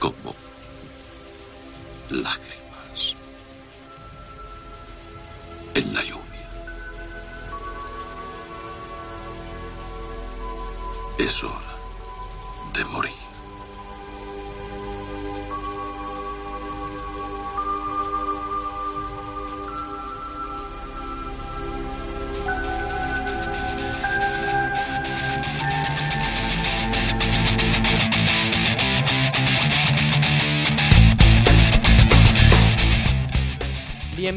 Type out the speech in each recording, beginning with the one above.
Como lágrimas en la lluvia. Es hora de morir.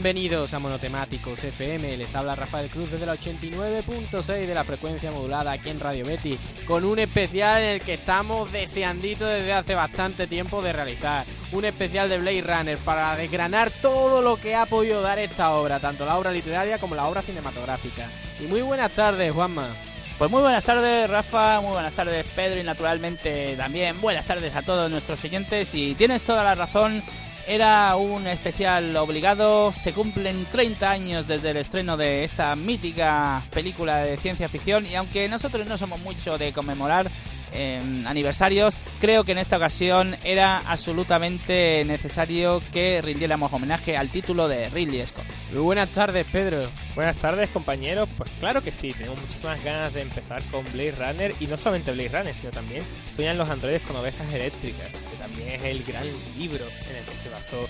Bienvenidos a Monotemáticos FM, les habla Rafael Cruz desde la 89.6 de la frecuencia modulada aquí en Radio Betty, con un especial en el que estamos deseandito desde hace bastante tiempo de realizar. Un especial de Blade Runner para desgranar todo lo que ha podido dar esta obra, tanto la obra literaria como la obra cinematográfica. Y muy buenas tardes, Juanma. Pues muy buenas tardes, Rafa, muy buenas tardes, Pedro, y naturalmente también buenas tardes a todos nuestros oyentes. Y tienes toda la razón, era un especial obligado. Se cumplen 30 años desde el estreno de esta mítica película de ciencia ficción. Y aunque nosotros no somos mucho de conmemorar eh, aniversarios, creo que en esta ocasión era absolutamente necesario que rindiéramos homenaje al título de Ridley Scott. Muy buenas tardes, Pedro. Buenas tardes, compañeros. Pues claro que sí, tengo muchísimas ganas de empezar con Blade Runner y no solamente Blade Runner, sino también Sueñan los androides con ovejas eléctricas, que también es el gran libro en el que se basó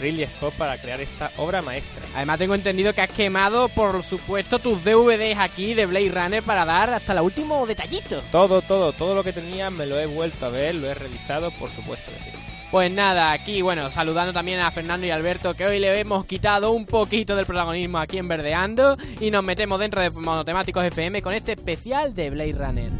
Ridley Scott para crear esta obra maestra. Además tengo entendido que has quemado, por supuesto, tus DVDs aquí de Blade Runner para dar hasta el último detallito. Todo, todo, todo lo que tenía me lo he vuelto a ver, lo he revisado, por supuesto que sí. Pues nada, aquí, bueno, saludando también a Fernando y Alberto, que hoy le hemos quitado un poquito del protagonismo aquí en Verdeando y nos metemos dentro de Monotemáticos FM con este especial de Blade Runner.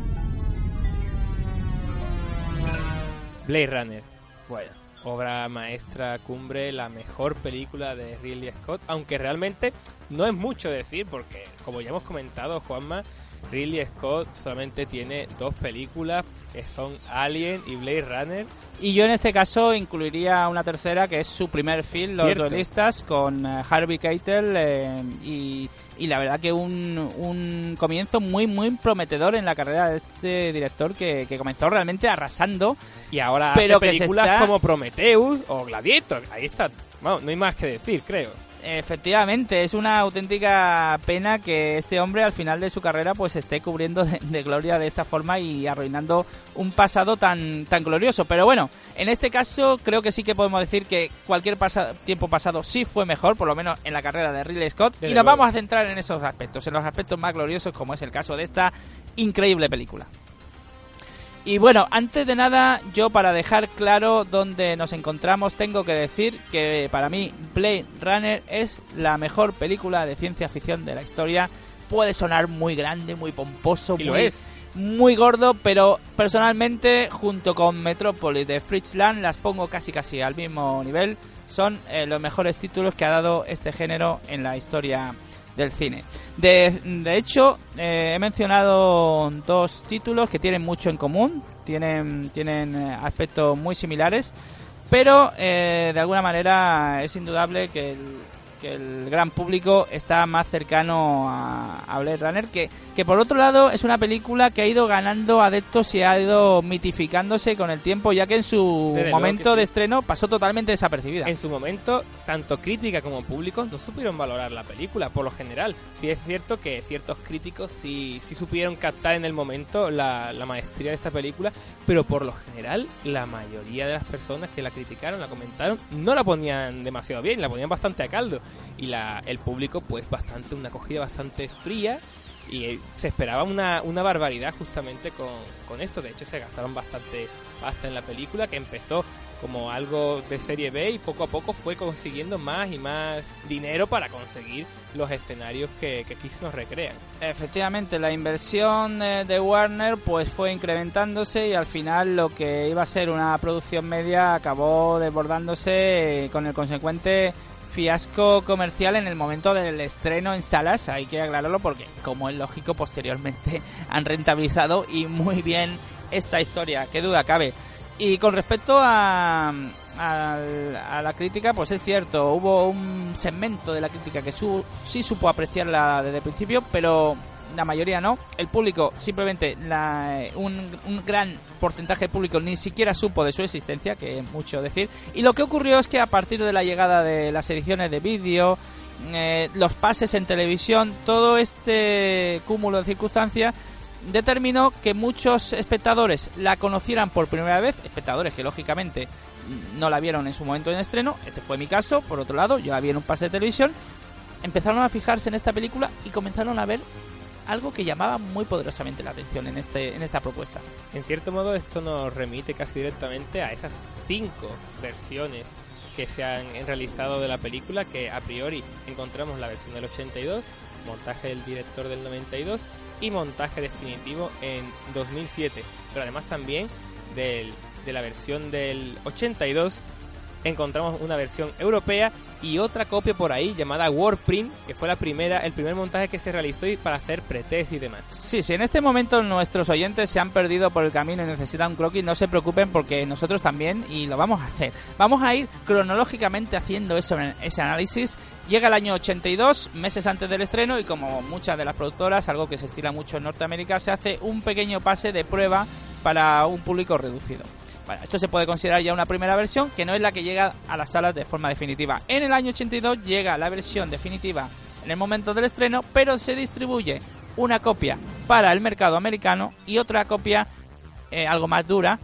Blade Runner, bueno, obra maestra, cumbre, la mejor película de Ridley Scott, aunque realmente no es mucho decir, porque como ya hemos comentado, Juanma, Ridley Scott solamente tiene dos películas, que son Alien y Blade Runner. Y yo en este caso incluiría una tercera, que es su primer film, Los. Duelistas, con eh, Harvey Keitel eh, y, y la verdad que un, un comienzo muy, muy prometedor en la carrera de este director que, que comenzó realmente arrasando. Y ahora Pero hace que se películas está- como Prometheus o Gladiator. Ahí está. Bueno, no hay más que decir, creo. Efectivamente, es una auténtica pena que este hombre al final de su carrera pues esté cubriendo de, de gloria de esta forma y arruinando un pasado tan, tan glorioso. Pero bueno, en este caso creo que sí que podemos decir que cualquier pasa- tiempo pasado sí fue mejor, por lo menos en la carrera de Ridley Scott. Desde y nos luego. vamos a centrar en esos aspectos, en los aspectos más gloriosos como es el caso de esta increíble película. Y bueno, antes de nada, yo para dejar claro dónde nos encontramos, tengo que decir que para mí Blade Runner es la mejor película de ciencia ficción de la historia. Puede sonar muy grande, muy pomposo, Y lo muy, es. muy gordo, pero personalmente, junto con Metropolis de Fritz Lang, las pongo casi casi al mismo nivel. Son eh, los mejores títulos que ha dado este género en la historia del cine. De, de hecho, eh, he mencionado dos títulos que tienen mucho en común, tienen, tienen eh, aspectos muy similares, pero eh, de alguna manera es indudable que el, que el gran público está más cercano a, a Blade Runner, que, que por otro lado es una película que ha ido ganando adeptos y ha ido mitificándose con el tiempo, ya que en su Desde momento sí. de estreno pasó totalmente desapercibida. En su momento, tanto crítica como público no supieron valorar la película, por lo general. Sí es cierto que ciertos críticos sí, sí supieron captar en el momento la, la maestría de esta película, pero por lo general la mayoría de las personas que la criticaron, la comentaron, no la ponían demasiado bien, la ponían bastante a caldo. Y la, el público pues bastante, una acogida bastante fría y eh, se esperaba una, una barbaridad justamente con, con esto. De hecho, se gastaron bastante pasta en la película, que empezó como algo de serie B y poco a poco fue consiguiendo más y más dinero para conseguir los escenarios que, que nos recrean. Efectivamente, la inversión eh, de Warner pues fue incrementándose y al final lo que iba a ser una producción media acabó desbordándose eh, con el consecuente fiasco comercial en el momento del estreno en salas, hay que aclararlo porque como es lógico posteriormente han rentabilizado y muy bien esta historia, qué duda cabe. Y con respecto a, a, la crítica, pues es cierto, hubo un segmento de la crítica que su, sí supo apreciarla desde el principio, pero la mayoría no. El público, simplemente la, un, un, gran porcentaje de público ni siquiera supo de su existencia, que es mucho decir. Y lo que ocurrió es que a partir de la llegada de las ediciones de vídeo, eh, los pases en televisión, todo este cúmulo de circunstancias determinó que muchos espectadores la conocieran por primera vez, espectadores que lógicamente no la vieron en su momento en estreno, este fue mi caso, por otro lado, yo la vi en un pase de televisión, empezaron a fijarse en esta película y comenzaron a ver algo que llamaba muy poderosamente la atención en, este, en esta propuesta. En cierto modo esto nos remite casi directamente a esas cinco versiones que se han realizado de la película, que a priori encontramos la versión del 82, montaje del director del 92 y montaje definitivo en 2007. Pero además también del, de la versión del 82 encontramos una versión europea y otra copia por ahí llamada Warprint, que fue la primera, el primer montaje que se realizó para hacer pretest y demás. Sí, sí, en este momento nuestros oyentes se han perdido por el camino y necesitan un croquis, no se preocupen porque nosotros también y lo vamos a hacer. Vamos a ir cronológicamente haciendo eso, ese análisis. Llega el año 82, meses antes del estreno y como muchas de las productoras, algo que se estila mucho en Norteamérica, se hace un pequeño pase de prueba para un público reducido. Esto se puede considerar ya una primera versión que no es la que llega a las salas de forma definitiva. En el año 82 llega la versión definitiva en el momento del estreno, pero se distribuye una copia para el mercado americano y otra copia eh, algo más dura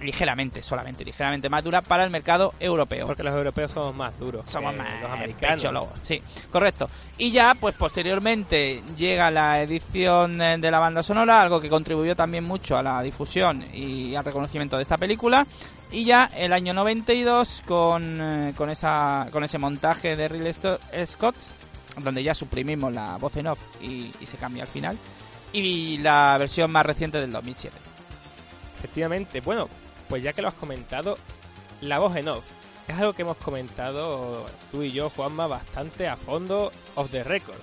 ligeramente, solamente ligeramente más dura para el mercado europeo. Porque los europeos somos más duros. Somos más los americanos. Sí, correcto. Y ya, pues posteriormente llega la edición eh, de la banda sonora, algo que contribuyó también mucho a la difusión y al reconocimiento de esta película. Y ya el año 92 con, eh, con, esa, con ese montaje de Ridley Scott, donde ya suprimimos la voz en off y, y se cambia al final. Y la versión más reciente del 2007. Efectivamente, bueno, pues ya que lo has comentado, la voz en off. Es algo que hemos comentado tú y yo, Juanma, bastante a fondo off the record.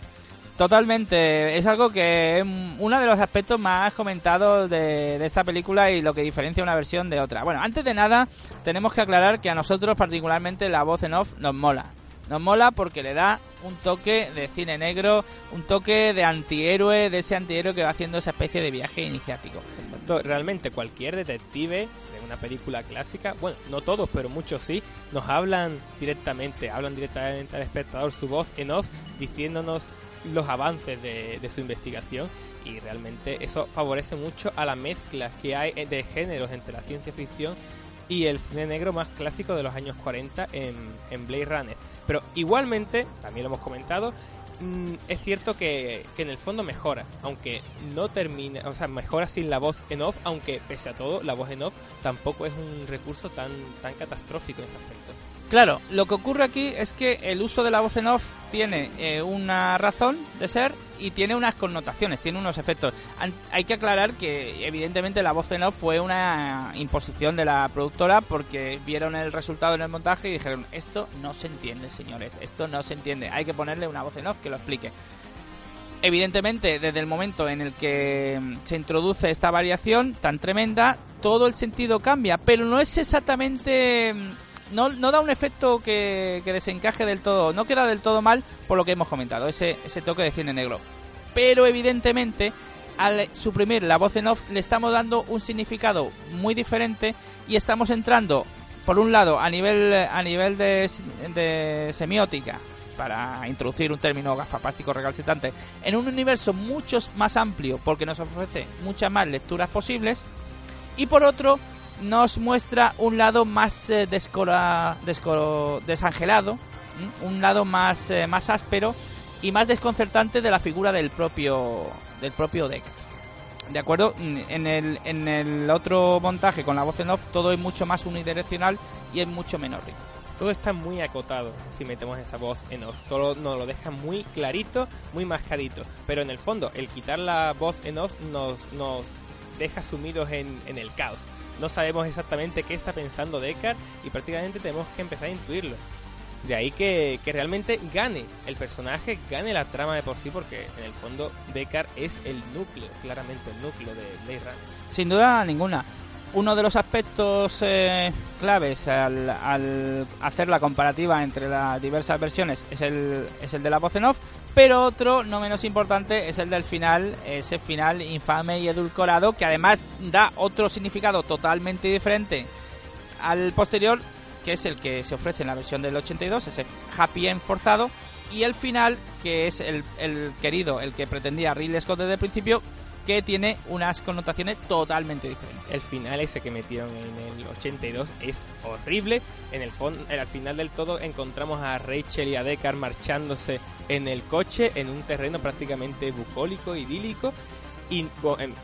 Totalmente, es algo que es uno de los aspectos más comentados de, de, esta película y lo que diferencia una versión de otra. Bueno, antes de nada, tenemos que aclarar que a nosotros particularmente la voz en off nos mola. Nos mola porque le da un toque de cine negro, un toque de antihéroe, de ese antihéroe que va haciendo esa especie de viaje iniciático. Realmente cualquier detective una película clásica, bueno, no todos, pero muchos sí, nos hablan directamente, hablan directamente al espectador su voz en off diciéndonos los avances de, su investigación y realmente eso favorece mucho a la mezcla que hay de géneros entre la ciencia ficción y el cine negro más clásico de los años 40 en, en Blade Runner. Pero igualmente, también lo hemos comentado, Mm, es cierto que, en el fondo mejora, aunque no termina, o sea, mejora sin la voz en off, aunque pese a todo, la voz en off tampoco es un recurso tan, tan catastrófico en ese aspecto. Claro, lo que ocurre aquí es que el uso de la voz en off tiene eh, una razón de ser y tiene unas connotaciones, tiene unos efectos. hay que aclarar que evidentemente la voz en off fue una imposición de la productora porque vieron el resultado en el montaje y dijeron, esto no se entiende, señores, esto no se entiende, hay que ponerle una voz en off que lo explique. Evidentemente, desde el momento en el que se introduce esta variación tan tremenda, todo el sentido cambia, pero no es exactamente no, no da un efecto que, desencaje del todo, no queda del todo mal por lo que hemos comentado, ese, ese toque de cine negro. Pero evidentemente, al suprimir la voz en off, le estamos dando un significado muy diferente y estamos entrando, por un lado, a nivel, a nivel de, de semiótica, para introducir un término gafapástico recalcitrante, en un universo mucho más amplio porque nos ofrece muchas más lecturas posibles. Y por otro, nos muestra un lado más eh, desangelado, un lado más, eh, más áspero y más desconcertante de la figura del propio del propio Deckard. ¿De acuerdo? En el, en el otro montaje con la voz en off todo es mucho más unidireccional y es mucho menos rico. Todo está muy acotado si metemos esa voz en off. Todo nos lo deja muy clarito, muy mascadito. Pero en el fondo, el quitar la voz en off nos, nos deja sumidos en, en el caos. No sabemos exactamente qué está pensando Deckard y prácticamente tenemos que empezar a intuirlo. De ahí que, que, realmente gane el personaje, gane la trama de por sí, porque en el fondo Deckard es el núcleo, claramente el núcleo de Blade. Sin duda ninguna. Uno de los aspectos eh, claves al, al, hacer la comparativa entre las diversas versiones es el, es el de la voz en off, pero otro, no menos importante, es el del final, ese final infame y edulcorado que además da otro significado totalmente diferente al posterior que es el que se ofrece en la versión del 82, ese happy end forzado, y el final, que es el, el querido, el que pretendía Ridley Scott desde el principio, que tiene unas connotaciones totalmente diferentes. El final ese que metieron en el 82 es horrible. En el fondo, al final del todo encontramos a Rachel y a Deckard marchándose en el coche en un terreno prácticamente bucólico, idílico y en,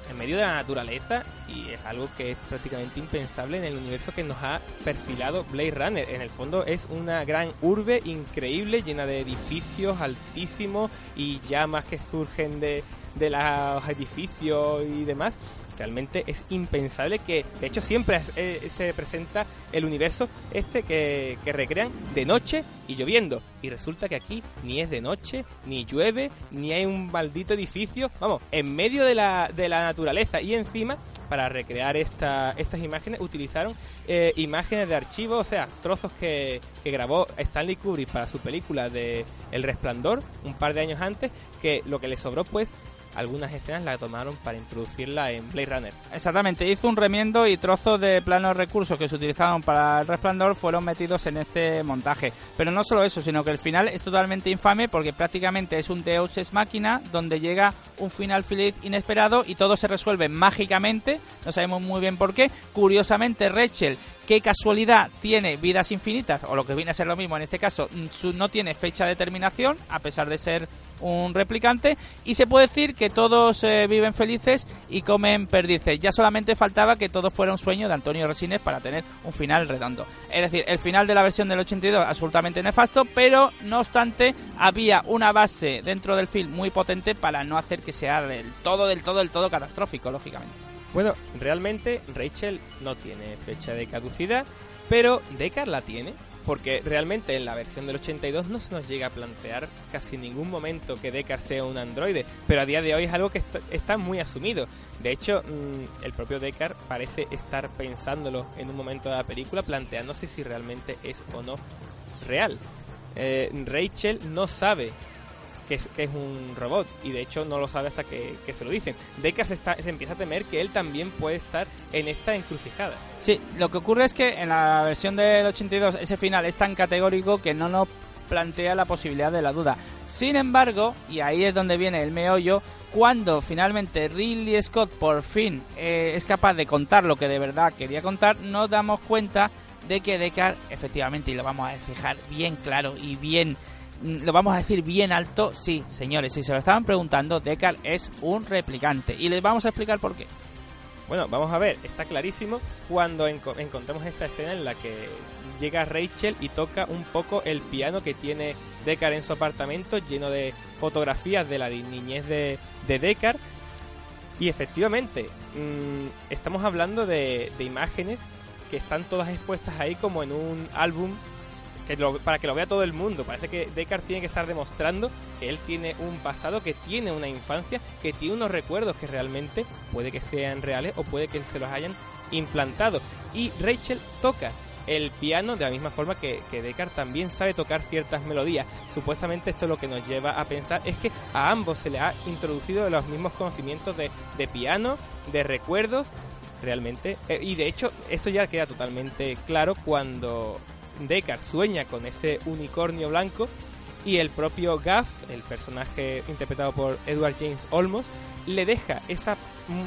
en, medio de la naturaleza y es algo que es prácticamente impensable en el universo que nos ha perfilado Blade Runner. En el fondo es una gran urbe increíble llena de edificios altísimos y llamas que surgen de, de los edificios y demás. Realmente es impensable que, de hecho, siempre eh, se presenta el universo este que, que, recrean de noche y lloviendo. Y resulta que aquí ni es de noche, ni llueve, ni hay un maldito edificio. Vamos, en medio de la, de la naturaleza. Y encima, para recrear esta, estas imágenes, utilizaron eh, imágenes de archivo, o sea, trozos que, que grabó Stanley Kubrick para su película de El Resplandor, un par de años antes, que lo que le sobró, pues, algunas escenas la tomaron para introducirla en Blade Runner. Exactamente, hizo un remiendo y trozos de planos recursos que se utilizaron para el resplandor fueron metidos en este montaje. Pero no solo eso, sino que el final es totalmente infame porque prácticamente es un Deus Ex Máquina donde llega un final feliz inesperado y todo se resuelve mágicamente, no sabemos muy bien por qué. Curiosamente, Rachel qué casualidad tiene vidas infinitas, o lo que viene a ser lo mismo en este caso, no tiene fecha de terminación, a pesar de ser un replicante, y se puede decir que todos eh, viven felices y comen perdices. Ya solamente faltaba que todo fuera un sueño de Antonio Resines para tener un final redondo. Es decir, el final de la versión del 82 absolutamente nefasto, pero no obstante había una base dentro del film muy potente para no hacer que sea del todo, del todo, del todo catastrófico, lógicamente. Bueno, realmente Rachel no tiene fecha de caducidad, pero Deckard la tiene, porque realmente en la versión del 82 no se nos llega a plantear casi ningún momento que Deckard sea un androide, pero a día de hoy es algo que está, muy asumido. De hecho, mmm, el propio Deckard parece estar pensándolo en un momento de la película, planteándose si realmente es o no real. Eh, Rachel no sabe que es, que es, un robot y de hecho no lo sabe hasta que, que se lo dicen. Deckard se, está, se empieza a temer que él también puede estar en esta encrucijada. Sí, lo que ocurre es que en la versión del 82 ese final es tan categórico que no nos plantea la posibilidad de la duda. Sin embargo, y ahí es donde viene el meollo, cuando finalmente Ridley Scott por fin eh, es capaz de contar lo que de verdad quería contar, nos damos cuenta de que Deckard, efectivamente, y lo vamos a dejar bien claro y bien lo vamos a decir bien alto, sí, señores, si se lo estaban preguntando, Deckard es un replicante. Y les vamos a explicar por qué. Bueno, vamos a ver, está clarísimo cuando enco encontramos esta escena en la que llega Rachel y toca un poco el piano que tiene Deckard en su apartamento, lleno de fotografías de la niñez de, de Deckard. Y efectivamente, mmm, estamos hablando de, de imágenes que están todas expuestas ahí como en un álbum que lo, para que lo vea todo el mundo. Parece que Deckard tiene que estar demostrando que él tiene un pasado, que tiene una infancia, que tiene unos recuerdos que realmente puede que sean reales o puede que se los hayan implantado. Y Rachel toca el piano de la misma forma que, que Deckard también sabe tocar ciertas melodías. Supuestamente esto lo que nos lleva a pensar es que a ambos se le ha introducido los mismos conocimientos de, de piano, de recuerdos, realmente. Eh, y de hecho, esto ya queda totalmente claro cuando Deckard sueña con ese unicornio blanco y el propio Gaff, el personaje interpretado por Edward James Olmos, le deja esa,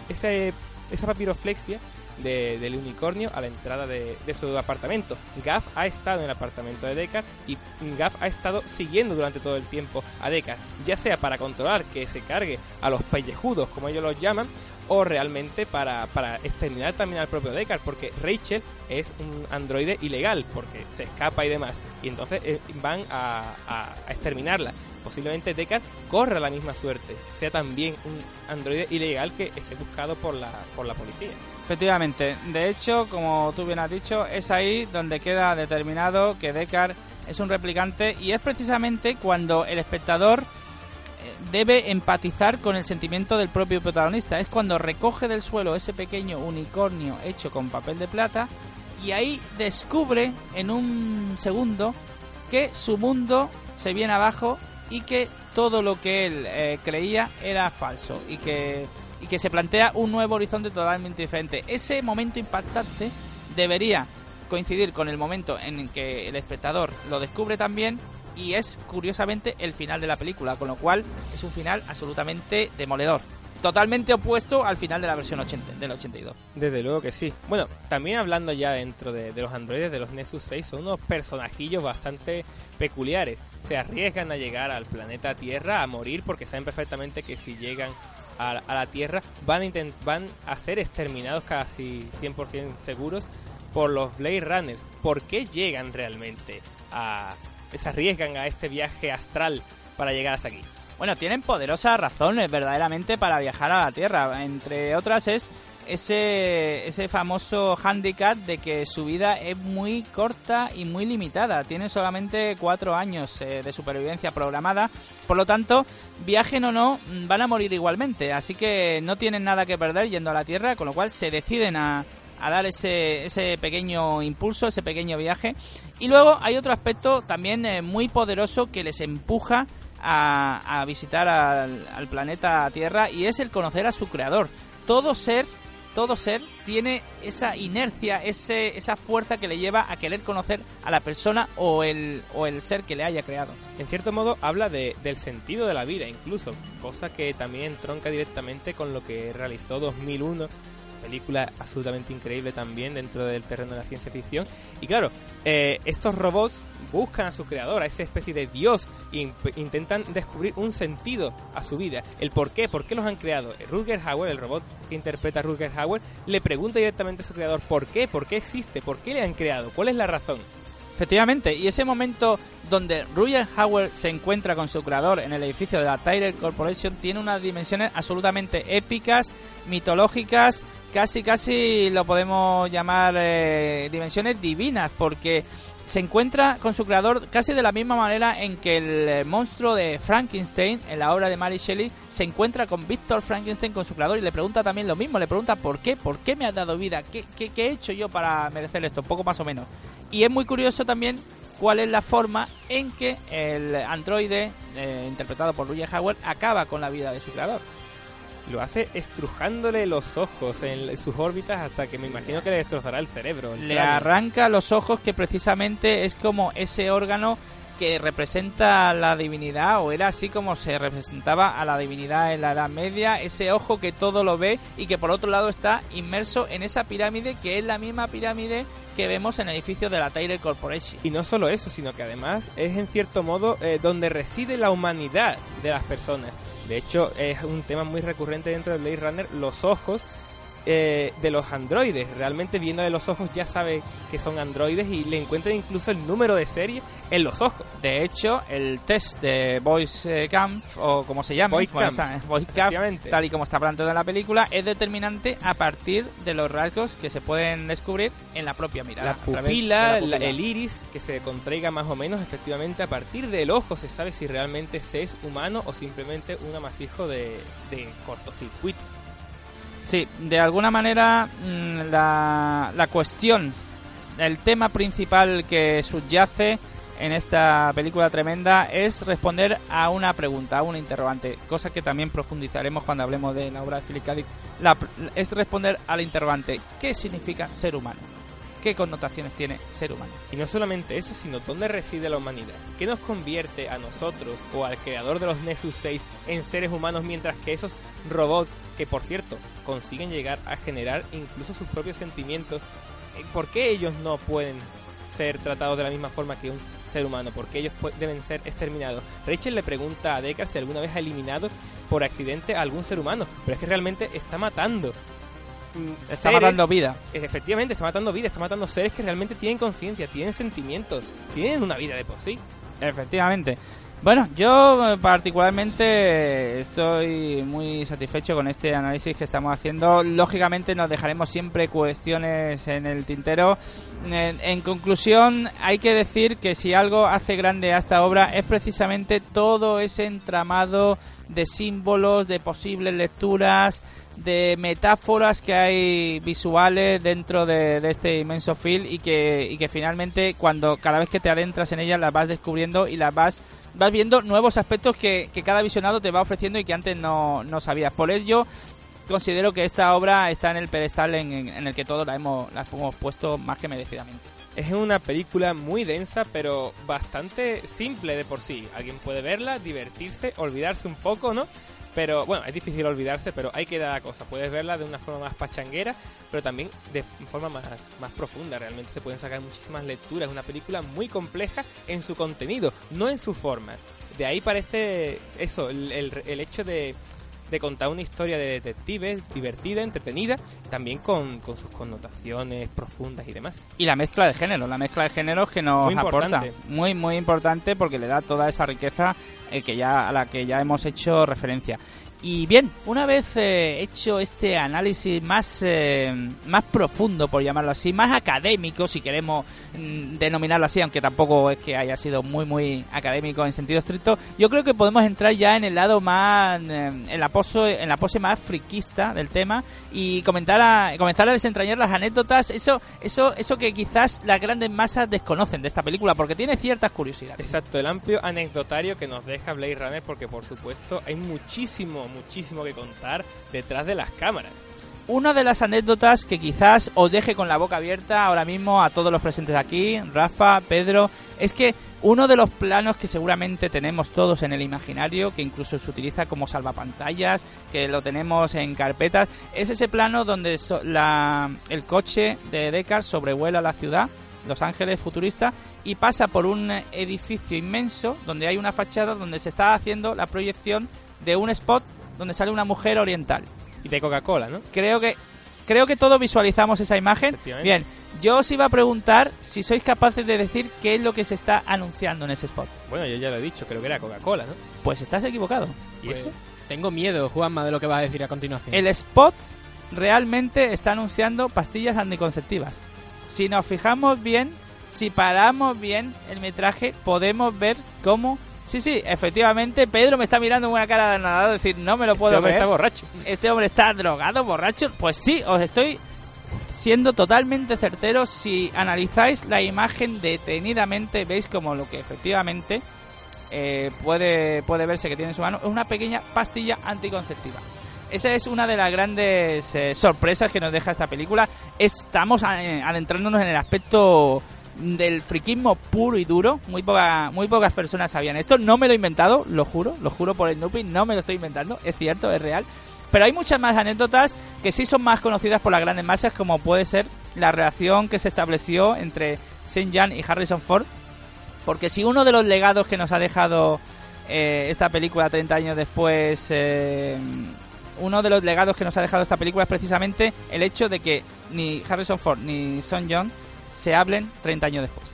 esa, esa papiroflexia de- del unicornio a la entrada de, su apartamento. Gaff ha estado en el apartamento de Deckard y Gaff ha estado siguiendo durante todo el tiempo a Deckard, ya sea para controlar que se cargue a los pellejudos, como ellos los llaman, o realmente para, para exterminar también al propio Deckard, porque Rachel es un androide ilegal, porque se escapa y demás, y entonces eh, van a, a- a exterminarla. Posiblemente Deckard corra la misma suerte, sea también un androide ilegal que esté buscado por la, por la policía. Efectivamente, de hecho, como tú bien has dicho, es ahí donde queda determinado que Deckard es un replicante y es precisamente cuando el espectador eh, debe empatizar con el sentimiento del propio protagonista. Es cuando recoge del suelo ese pequeño unicornio hecho con papel de plata y ahí descubre en un segundo que su mundo se viene abajo y que todo lo que él eh, creía era falso y que, y que se plantea un nuevo horizonte totalmente diferente. Ese momento impactante debería coincidir con el momento en que el espectador lo descubre también y es curiosamente el final de la película, con lo cual es un final absolutamente demoledor. Totalmente opuesto al final de la versión 80, del 82. Desde luego que sí. Bueno, también hablando ya dentro de, de los androides de los Nexus 6, son unos personajillos bastante peculiares. Se arriesgan a llegar al planeta Tierra a morir porque saben perfectamente que si llegan a, la Tierra van a, van a ser exterminados casi 100% seguros por los Blade Runners. ¿Por qué llegan realmente a... se arriesgan a este viaje astral para llegar hasta aquí? Bueno, tienen poderosas razones verdaderamente para viajar a la Tierra. Entre otras es ese, ese famoso handicap de que su vida es muy corta y muy limitada. Tienen solamente cuatro años eh, de supervivencia programada. Por lo tanto, viajen o no, van a morir igualmente. Así que no tienen nada que perder yendo a la Tierra, con lo cual se deciden a, a dar ese, ese pequeño impulso, ese pequeño viaje. Y luego hay otro aspecto también eh, muy poderoso que les empuja a, a visitar al planeta Tierra y es el conocer a su creador. Todo ser, todo ser tiene esa inercia, ese, esa fuerza que le lleva a querer conocer a la persona o el, o el ser que le haya creado. En cierto modo habla de, del sentido de la vida incluso, cosa que también entronca directamente con lo que realizó 2001, película absolutamente increíble también dentro del terreno de la ciencia ficción. Y claro, eh, estos robots buscan a su creador, a esa especie de dios, e intentan descubrir un sentido a su vida, el por qué, por qué los han creado. Rutger Hauer, el robot que interpreta a Rutger Hauer, le pregunta directamente a su creador por qué, por qué existe, por qué le han creado, cuál es la razón. Efectivamente, y ese momento donde Roger Howard se encuentra con su creador en el edificio de la Tyler Corporation tiene unas dimensiones absolutamente épicas, mitológicas, casi casi lo podemos llamar eh, dimensiones divinas, porque se encuentra con su creador casi de la misma manera en que el eh, monstruo de Frankenstein, en la obra de Mary Shelley, se encuentra con Víctor Frankenstein, con su creador, y le pregunta también lo mismo, le pregunta por qué, por qué me has dado vida, qué, qué, qué he hecho yo para merecer esto, poco más o menos. Y es muy curioso también cuál es la forma en que el androide, eh, interpretado por Roger Howard, acaba con la vida de su creador. Lo hace estrujándole los ojos en sus órbitas hasta que me imagino que le destrozará el cerebro. el Le arranca los ojos que precisamente es como ese órgano que representa la divinidad o era así como se representaba a la divinidad en la Edad Media, ese ojo que todo lo ve y que por otro lado está inmerso en esa pirámide que es la misma pirámide que vemos en el edificio de la Tyler Corporation. Y no solo eso, sino que además es en cierto modo eh, donde reside la humanidad de las personas. De hecho, es un tema muy recurrente dentro de Blade Runner, los ojos eh, de los androides. Realmente viendo de los ojos ya sabe que son androides y le encuentra incluso el número de serie en los ojos. De hecho, el test de Voice eh, Camp, o como se llama, Voice Camp. Voice Camp, Efectivamente. tal y como está planteado en la película, es determinante a partir de los rasgos que se pueden descubrir en la propia mirada. La pupila, la la- pupila. el iris, que se contraiga más o menos, efectivamente a partir del ojo se sabe si realmente se es humano o simplemente un amasijo de, de cortocircuito. Sí, de alguna manera mm, la, la cuestión, el tema principal que subyace en esta película tremenda es responder a una pregunta, a una interrogante, cosa que también profundizaremos cuando hablemos de la obra de Philip K. Dick. La es responder al interrogante, ¿qué significa ser humano? ¿Qué connotaciones tiene ser humano? Y no solamente eso, sino dónde reside la humanidad. ¿Qué nos convierte a nosotros o al creador de los Nexus 6 en seres humanos mientras que esos robots que por cierto consiguen llegar a generar incluso sus propios sentimientos. Eh, ¿Por qué ellos no pueden ser tratados de la misma forma que un ser humano? ¿Por qué ellos deben ser exterminados? Rachel le pregunta a Deckard si alguna vez ha eliminado por accidente a algún ser humano, pero es que realmente está matando. mm, Está seres- matando vida. Efectivamente, está matando vida, está matando seres que realmente tienen conciencia, tienen sentimientos, tienen una vida de por sí. Efectivamente. Bueno, yo eh, particularmente estoy muy satisfecho con este análisis que estamos haciendo. Lógicamente nos dejaremos siempre cuestiones en el tintero. En, conclusión, hay que decir que si algo hace grande a esta obra es precisamente todo ese entramado de símbolos, de posibles lecturas, de metáforas que hay visuales dentro de, de este inmenso film y que, y que finalmente cuando cada vez que te adentras en ellas las vas descubriendo y las vas vas viendo nuevos aspectos que, cada visionado te va ofreciendo y que antes no, no sabías. Por ello considero que esta obra está en el pedestal en el que todos la hemos, la hemos puesto más que merecidamente. Es una película muy densa, pero bastante simple de por sí. Alguien puede verla, divertirse, olvidarse un poco, ¿no? Pero bueno, es difícil olvidarse, pero hay que dar la cosa. Puedes verla de una forma más pachanguera, pero también de forma más, más profunda. Realmente se pueden sacar muchísimas lecturas. Es una película muy compleja en su contenido, no en su forma. De ahí parece eso, el, el- el hecho de, de contar una historia de detectives divertida, entretenida, también con, con sus connotaciones profundas y demás. Y la mezcla de géneros, la mezcla de géneros que nos Muy aporta. importante. Muy, muy importante porque le da toda esa riqueza eh, que ya, a la que ya hemos hecho referencia. Y bien, una vez eh, hecho este análisis más, eh, más profundo, por llamarlo así, más académico, si queremos mm, denominarlo así, aunque tampoco es que haya sido muy, muy académico en sentido estricto, yo creo que podemos entrar ya en el lado más, eh, en, la pose, en la pose más friquista del tema y comentar a, comenzar a desentrañar las anécdotas, eso, eso, eso que quizás las grandes masas desconocen de esta película, porque tiene ciertas curiosidades. Exacto, el amplio anecdotario que nos deja Blade Runner, porque por supuesto hay muchísimo, muchísimo que contar detrás de las cámaras. Una de las anécdotas que quizás os deje con la boca abierta ahora mismo a todos los presentes aquí, Rafa, Pedro, es que uno de los planos que seguramente tenemos todos en el imaginario, que incluso se utiliza como salvapantallas, que lo tenemos en carpetas, es ese plano donde el coche de Deckard sobrevuela la ciudad, Los Ángeles futurista, y pasa por un edificio inmenso donde hay una fachada donde se está haciendo la proyección de un spot donde sale una mujer oriental Y de Coca-Cola, ¿no? creo que creo que todos visualizamos esa imagen. Bien, yo os iba a preguntar si sois capaces de decir qué es lo que se está anunciando en ese spot. Bueno, yo ya lo he dicho, creo que era Coca-Cola, ¿no? Pues estás equivocado. ¿Y Pues, eso? Tengo miedo, Juanma, de lo que vas a decir a continuación. El spot realmente está anunciando pastillas anticonceptivas. Si nos fijamos bien, si paramos bien el metraje, podemos ver cómo... Sí, sí, efectivamente, Pedro me está mirando con una cara de nadado, decir, no me lo puedo Este hombre ver. está borracho. este hombre está drogado, borracho. Pues sí, os estoy siendo totalmente certeros. Si analizáis la imagen detenidamente, veis como lo que efectivamente eh, puede, puede verse que tiene en su mano es una pequeña pastilla anticonceptiva. Esa es una de las grandes eh, sorpresas que nos deja esta película. Estamos eh, adentrándonos en el aspecto del friquismo puro y duro. Muy, poca, muy pocas personas sabían esto. No me lo he inventado, lo juro, lo juro por el Snoopy, no me lo estoy inventando, es cierto, es real. Pero hay muchas más anécdotas que sí son más conocidas por las grandes masas, como puede ser la relación que se estableció entre Saint John y Harrison Ford. Porque si uno de los legados que nos ha dejado eh, esta película 30 años después, eh, uno de los legados que nos ha dejado esta película es precisamente el hecho de que ni Harrison Ford ni Son John se hablen 30 años después.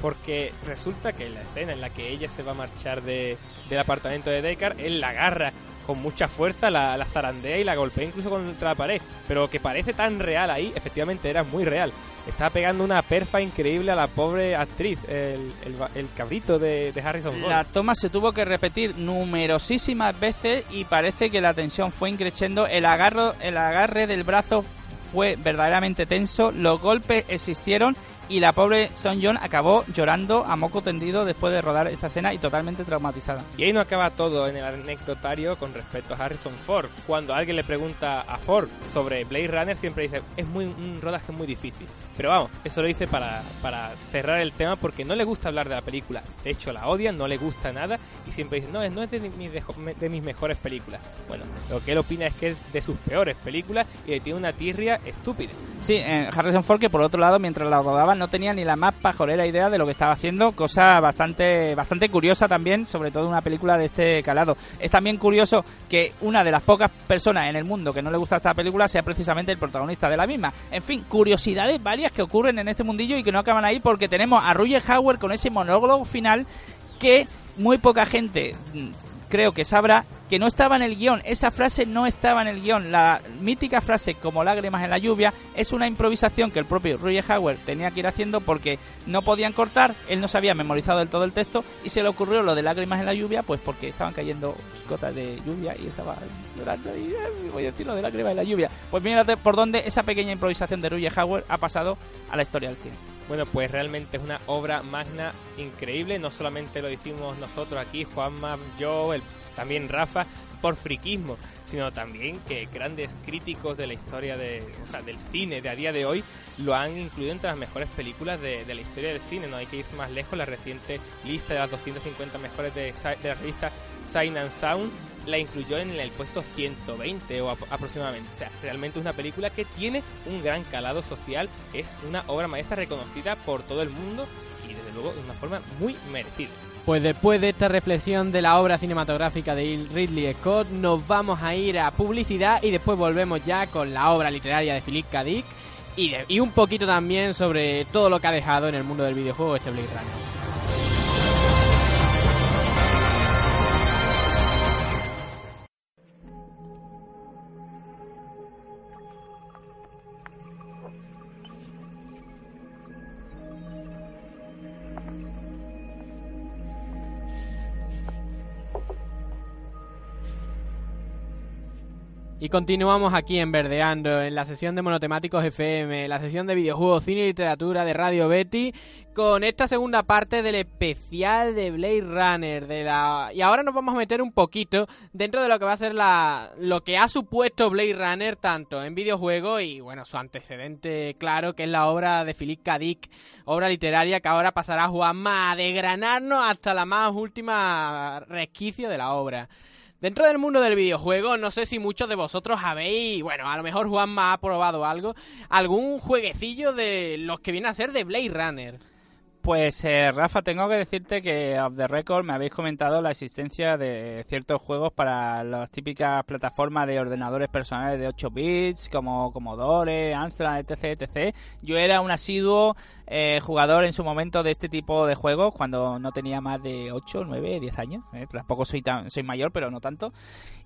Porque resulta que en la escena en la que ella se va a marchar de, del apartamento de Deckard, él la agarra con mucha fuerza, la, la zarandea y la golpea incluso contra la pared. Pero lo que parece tan real ahí, efectivamente era muy real. Estaba pegando una perfa increíble a la pobre actriz, el, el, cabrito de, de Harrison Ford. La toma se tuvo que repetir numerosísimas veces y parece que la tensión fue increciendo. El, agarro, el agarre del brazo fue verdaderamente tenso, los golpes existieron y la pobre Son John acabó llorando a moco tendido después de rodar esta escena y totalmente traumatizada. Y ahí no acaba todo en el anecdotario con respecto a Harrison Ford. Cuando alguien le pregunta a Ford sobre Blade Runner, siempre dice, es muy un rodaje muy difícil. Pero vamos, eso lo dice para, para cerrar el tema porque no le gusta hablar de la película. De hecho, la odia, no le gusta nada y siempre dice, no, no es de mis, de mis mejores películas. Bueno, lo que él opina es que es de sus peores películas y tiene una tirria estúpida. Sí, eh, Harrison Ford que por otro lado, mientras la rodaba, no tenía ni la más pajorera idea de lo que estaba haciendo, cosa bastante, bastante curiosa también, sobre todo una película de este calado. Es también curioso que una de las pocas personas en el mundo que no le gusta esta película sea precisamente el protagonista de la misma. En fin, curiosidades varias que ocurren en este mundillo y que no acaban ahí porque tenemos a Roger Hauer con ese monólogo final que muy poca gente creo que sabrá que no estaba en el guion. Esa frase no estaba en el guion. La mítica frase como lágrimas en la lluvia es una improvisación que el propio Roger Hauer tenía que ir haciendo porque no podían cortar, él no se había memorizado del todo el texto y se le ocurrió lo de lágrimas en la lluvia pues porque estaban cayendo gotas de lluvia y estaba llorando y voy a decir lo de lágrimas en la lluvia. Pues mírate por dónde esa pequeña improvisación de Roger Hauer ha pasado a la historia del cine. Bueno, pues realmente es una obra magna increíble. No solamente lo decimos nosotros aquí, Juanma, yo, el, también Rafa, por friquismo, sino también que grandes críticos de la historia de, o sea, del cine de a día de hoy lo han incluido entre las mejores películas de, la historia del cine. No hay que irse más lejos. La reciente lista de las 250 mejores de, de la revista Sign and Sound la incluyó en el puesto 120 o aproximadamente. O sea, realmente es una película que tiene un gran calado social, es una obra maestra reconocida por todo el mundo y desde luego de una forma muy merecida. Pues después de esta reflexión de la obra cinematográfica de Ridley Scott, nos vamos a ir a publicidad y después volvemos ya con la obra literaria de Philip K. Dick y, y un poquito también sobre todo lo que ha dejado en el mundo del videojuego este Blade Runner. Y continuamos aquí en Verdeando, en la sesión de monotemáticos FM, la sesión de videojuegos, cine y literatura de Radio Betty, con esta segunda parte del especial de Blade Runner. De la... Y ahora nos vamos a meter un poquito dentro de lo que va a ser la... lo que ha supuesto Blade Runner tanto en videojuegos y, bueno, su antecedente claro, que es la obra de Philip K. Dick, obra literaria que ahora pasará Juanma a desgranarnos hasta la más última resquicio de la obra. Dentro del mundo del videojuego, no sé si muchos de vosotros habéis, bueno, a lo mejor Juanma ha probado algo, algún jueguecillo de los que viene a ser de Blade Runner. Pues eh, Rafa, tengo que decirte que off the record me habéis comentado la existencia de ciertos juegos para las típicas plataformas de ordenadores personales de 8 bits, como Commodore, Amstrad, etc, etc. Yo era un asiduo eh, jugador en su momento de este tipo de juegos cuando no tenía más de 8, 9, 10 años. Eh. Tampoco soy, tan, soy mayor, pero no tanto.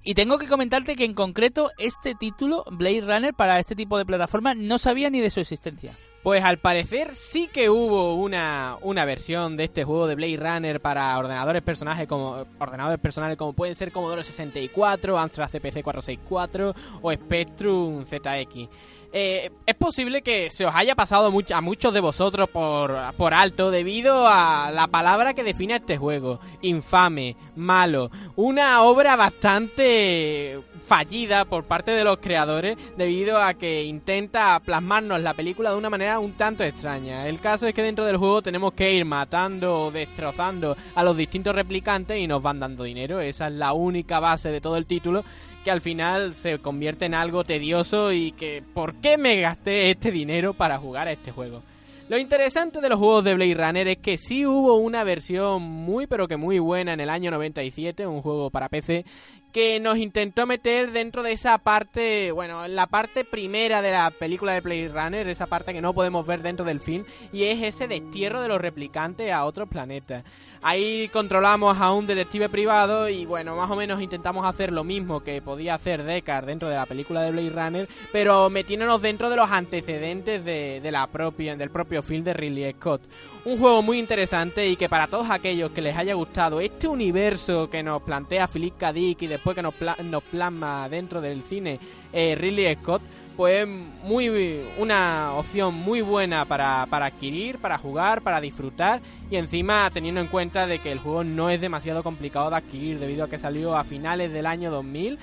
Y tengo que comentarte que en concreto este título, Blade Runner, para este tipo de plataforma, no sabía ni de su existencia. Pues al parecer sí que hubo una, una versión de este juego de Blade Runner para ordenadores personales como ordenadores personales como pueden ser Commodore 64, Amstrad CPC 464 o Spectrum ZX. Eh, es posible que se os haya pasado a muchos de vosotros por, por alto debido a la palabra que define este juego. Infame, malo. Una obra bastante fallida por parte de los creadores debido a que intenta plasmarnos la película de una manera un tanto extraña. El caso es que dentro del juego tenemos que ir matando o destrozando a los distintos replicantes y nos van dando dinero. Esa es la única base de todo el título que al final se convierte en algo tedioso y que ¿por qué me gasté este dinero para jugar a este juego? Lo interesante de los juegos de Blade Runner es que sí hubo una versión muy pero que muy buena en el año 97, un juego para PC que nos intentó meter dentro de esa parte, bueno, la parte primera de la película de Blade Runner, esa parte que no podemos ver dentro del film, y es ese destierro de los replicantes a otros planetas. Ahí controlamos a un detective privado y bueno, más o menos intentamos hacer lo mismo que podía hacer Deckard dentro de la película de Blade Runner, pero metiéndonos dentro de los antecedentes de, la propia, del propio film de Ridley Scott. Un juego muy interesante y que para todos aquellos que les haya gustado este universo que nos plantea Philip K. Dick y después que nos, nos plasma dentro del cine eh, Ridley Scott, pues muy una opción muy buena para, para adquirir, para jugar, para disfrutar y encima teniendo en cuenta de que el juego no es demasiado complicado de adquirir debido a que salió a finales del año 2000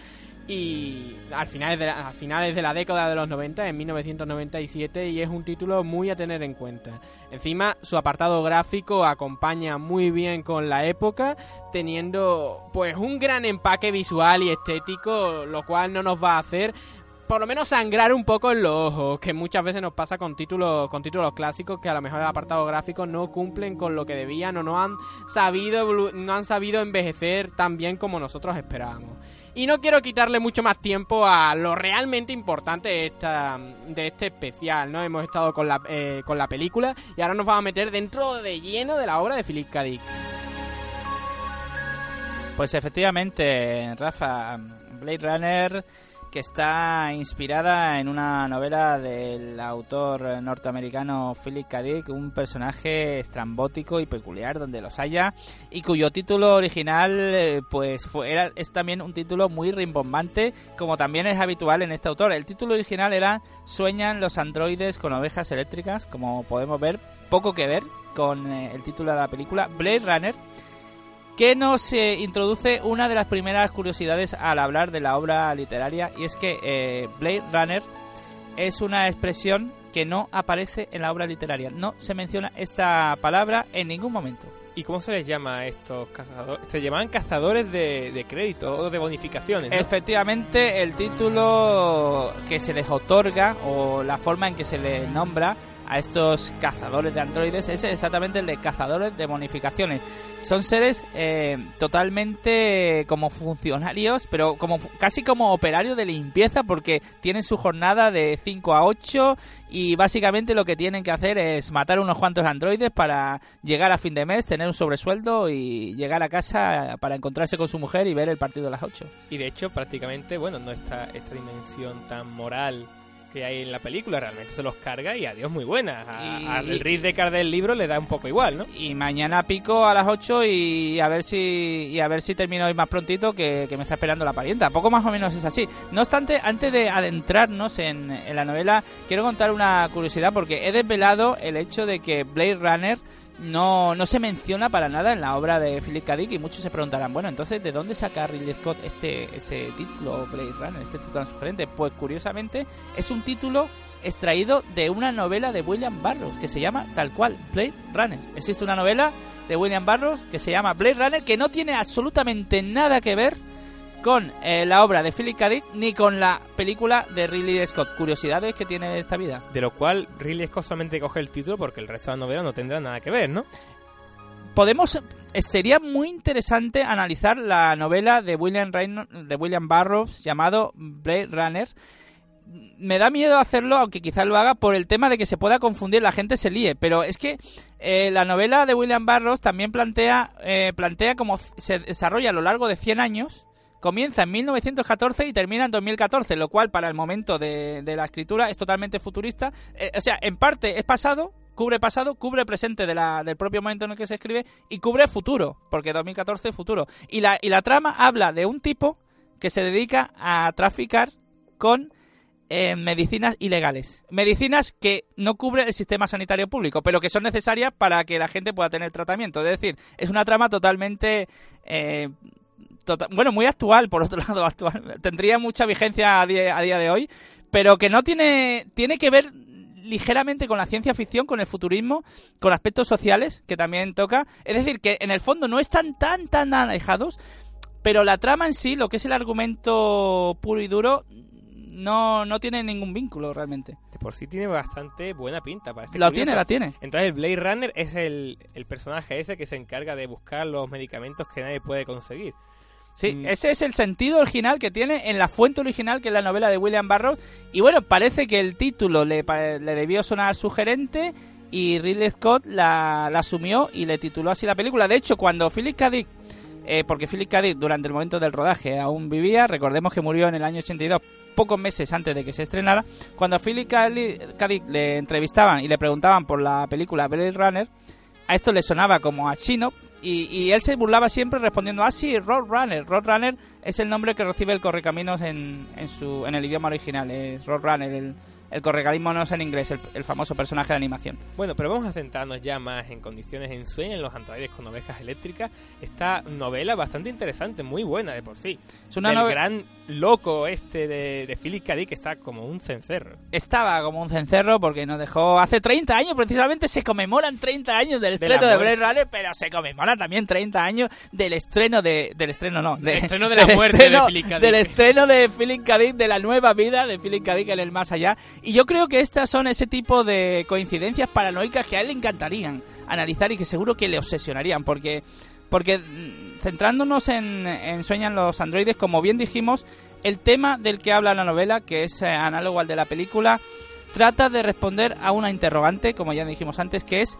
y al finales, de la, a finales de la década de los 90, en 1997, y es un título muy a tener en cuenta. Encima, su apartado gráfico acompaña muy bien con la época, teniendo pues un gran empaque visual y estético, lo cual no nos va a hacer por lo menos sangrar un poco en los ojos, que muchas veces nos pasa con títulos, con títulos clásicos que a lo mejor el apartado gráfico no cumplen con lo que debían o no han sabido no han sabido envejecer tan bien como nosotros esperábamos. Y no quiero quitarle mucho más tiempo a lo realmente importante de, esta, de este especial, ¿no? Hemos estado con la, eh, con la película y ahora nos vamos a meter dentro de lleno de la obra de Philip K. Dick. Pues efectivamente, Rafa, Blade Runner que está inspirada en una novela del autor norteamericano Philip K. Dick, un personaje estrambótico y peculiar donde los haya y cuyo título original eh, pues fue, es también un título muy rimbombante como también es habitual en este autor. El título original era Sueñan los androides con ovejas eléctricas, como podemos ver, poco que ver con eh, el título de la película Blade Runner que nos eh, introduce una de las primeras curiosidades al hablar de la obra literaria y es que eh, Blade Runner es una expresión que no aparece en la obra literaria. No se menciona esta palabra en ningún momento. ¿Y cómo se les llama a estos cazadores? Se llaman cazadores de, de crédito o de bonificaciones. ¿no? Efectivamente, el título que se les otorga o la forma en que se les nombra a estos cazadores de androides es exactamente el de cazadores de bonificaciones. Son seres eh, totalmente como funcionarios, pero como casi como operarios de limpieza porque tienen su jornada de 5 a 8 y básicamente lo que tienen que hacer es matar unos cuantos androides para llegar a fin de mes, tener un sobresueldo y llegar a casa para encontrarse con su mujer y ver el partido de las 8. Y de hecho, prácticamente, bueno, no está esta dimensión tan moral que hay en la película, realmente se los carga y adiós muy buena. A, Y- al Riz de Card del libro le da un poco igual, ¿no? Y mañana pico a las 8 y a ver si y a ver si termino hoy más prontito que, que me está esperando la parienta. Poco más o menos es así. No obstante, antes de adentrarnos en, en la novela, quiero contar una curiosidad porque he desvelado el hecho de que Blade Runner no, no se menciona para nada en la obra de Philip K. Dick y muchos se preguntarán, bueno, entonces, ¿de dónde saca Ridley Scott este, este título, Blade Runner, este título tan sugerente? Pues curiosamente es un título extraído de una novela de William Burroughs que se llama tal cual, Blade Runner. Existe una novela de William Burroughs que se llama Blade Runner que no tiene absolutamente nada que ver con eh, la obra de Philip K. Dick ni con la película de Ridley Scott. Curiosidades que tiene esta vida. De lo cual Ridley Scott solamente coge el título porque el resto de la novela no tendrá nada que ver, ¿no? podemos eh, sería muy interesante analizar la novela de William Reynolds, de William Burroughs llamado Blade Runner. Me da miedo hacerlo, aunque quizás lo haga por el tema de que se pueda confundir, la gente se líe. Pero es que eh, la novela de William Burroughs también plantea, eh, plantea cómo se desarrolla a lo largo de 100 años. Comienza en 1914 y termina en 2014, lo cual para el momento de, la escritura es totalmente futurista. Eh, o sea, en parte es pasado, cubre pasado, cubre presente del propio momento en el que se escribe y cubre futuro, porque 2014 es futuro. Y la, y la trama habla de un tipo que se dedica a traficar con eh, medicinas ilegales. Medicinas que no cubre el sistema sanitario público, pero que son necesarias para que la gente pueda tener tratamiento. Es decir, es una trama totalmente... eh, tota- bueno, muy actual, por otro lado, actual. Tendría mucha vigencia a día, a día de hoy, pero que no tiene, tiene que ver ligeramente con la ciencia ficción, con el futurismo, con aspectos sociales que también toca. Es decir, que en el fondo no están tan, tan alejados, pero la trama en sí, lo que es el argumento puro y duro, no, no tiene ningún vínculo realmente. De por sí tiene bastante buena pinta. Parece Lo curioso. tiene, la tiene. Entonces Blade Runner es el, el personaje ese que se encarga de buscar los medicamentos que nadie puede conseguir. Sí, Mm. ese es el sentido original que tiene en la fuente original, que es la novela de William Burroughs. Y bueno, parece que el título le, le debió sonar sugerente y Ridley Scott la, la asumió y le tituló así la película. De hecho, cuando Philip K. Dick, eh, porque Philip K. Dick durante el momento del rodaje aún vivía, recordemos que murió en el año 82, pocos meses antes de que se estrenara, cuando a Philip K. Li- K. Dick le entrevistaban y le preguntaban por la película Blade Runner, a esto le sonaba como a chino, Y, él se burlaba siempre respondiendo, ah, sí, Roadrunner. Roadrunner es el nombre que recibe el Correcaminos en, en, su, en el idioma original, es Roadrunner, el, el correcalismo no es en inglés, el, el, famoso personaje de animación. Bueno, pero vamos a centrarnos ya más en condiciones en sueño, en los androides con ovejas eléctricas. Esta novela bastante interesante, muy buena de por sí. Es una El gran loco este de, de Philip K. Dick está como un cencerro. Estaba como un cencerro porque nos dejó hace 30 años, precisamente se conmemoran 30 años del De estreno de, muerte. Blade Runner, pero se conmemoran también 30 años del estreno de... Del estreno no, de- Del estreno de la muerte de Philip K. Dick. Del estreno de Philip K. Dick, de la nueva vida de Philip K. Dick en el más allá. Y yo creo que estas son ese tipo de coincidencias paranoicas que a él le encantarían analizar y que seguro que le obsesionarían, porque... Porque mm, centrándonos en, en Sueñan los androides, como bien dijimos, el tema del que habla la novela, que es eh, análogo al de la película, trata de responder a una interrogante, como ya dijimos antes, que es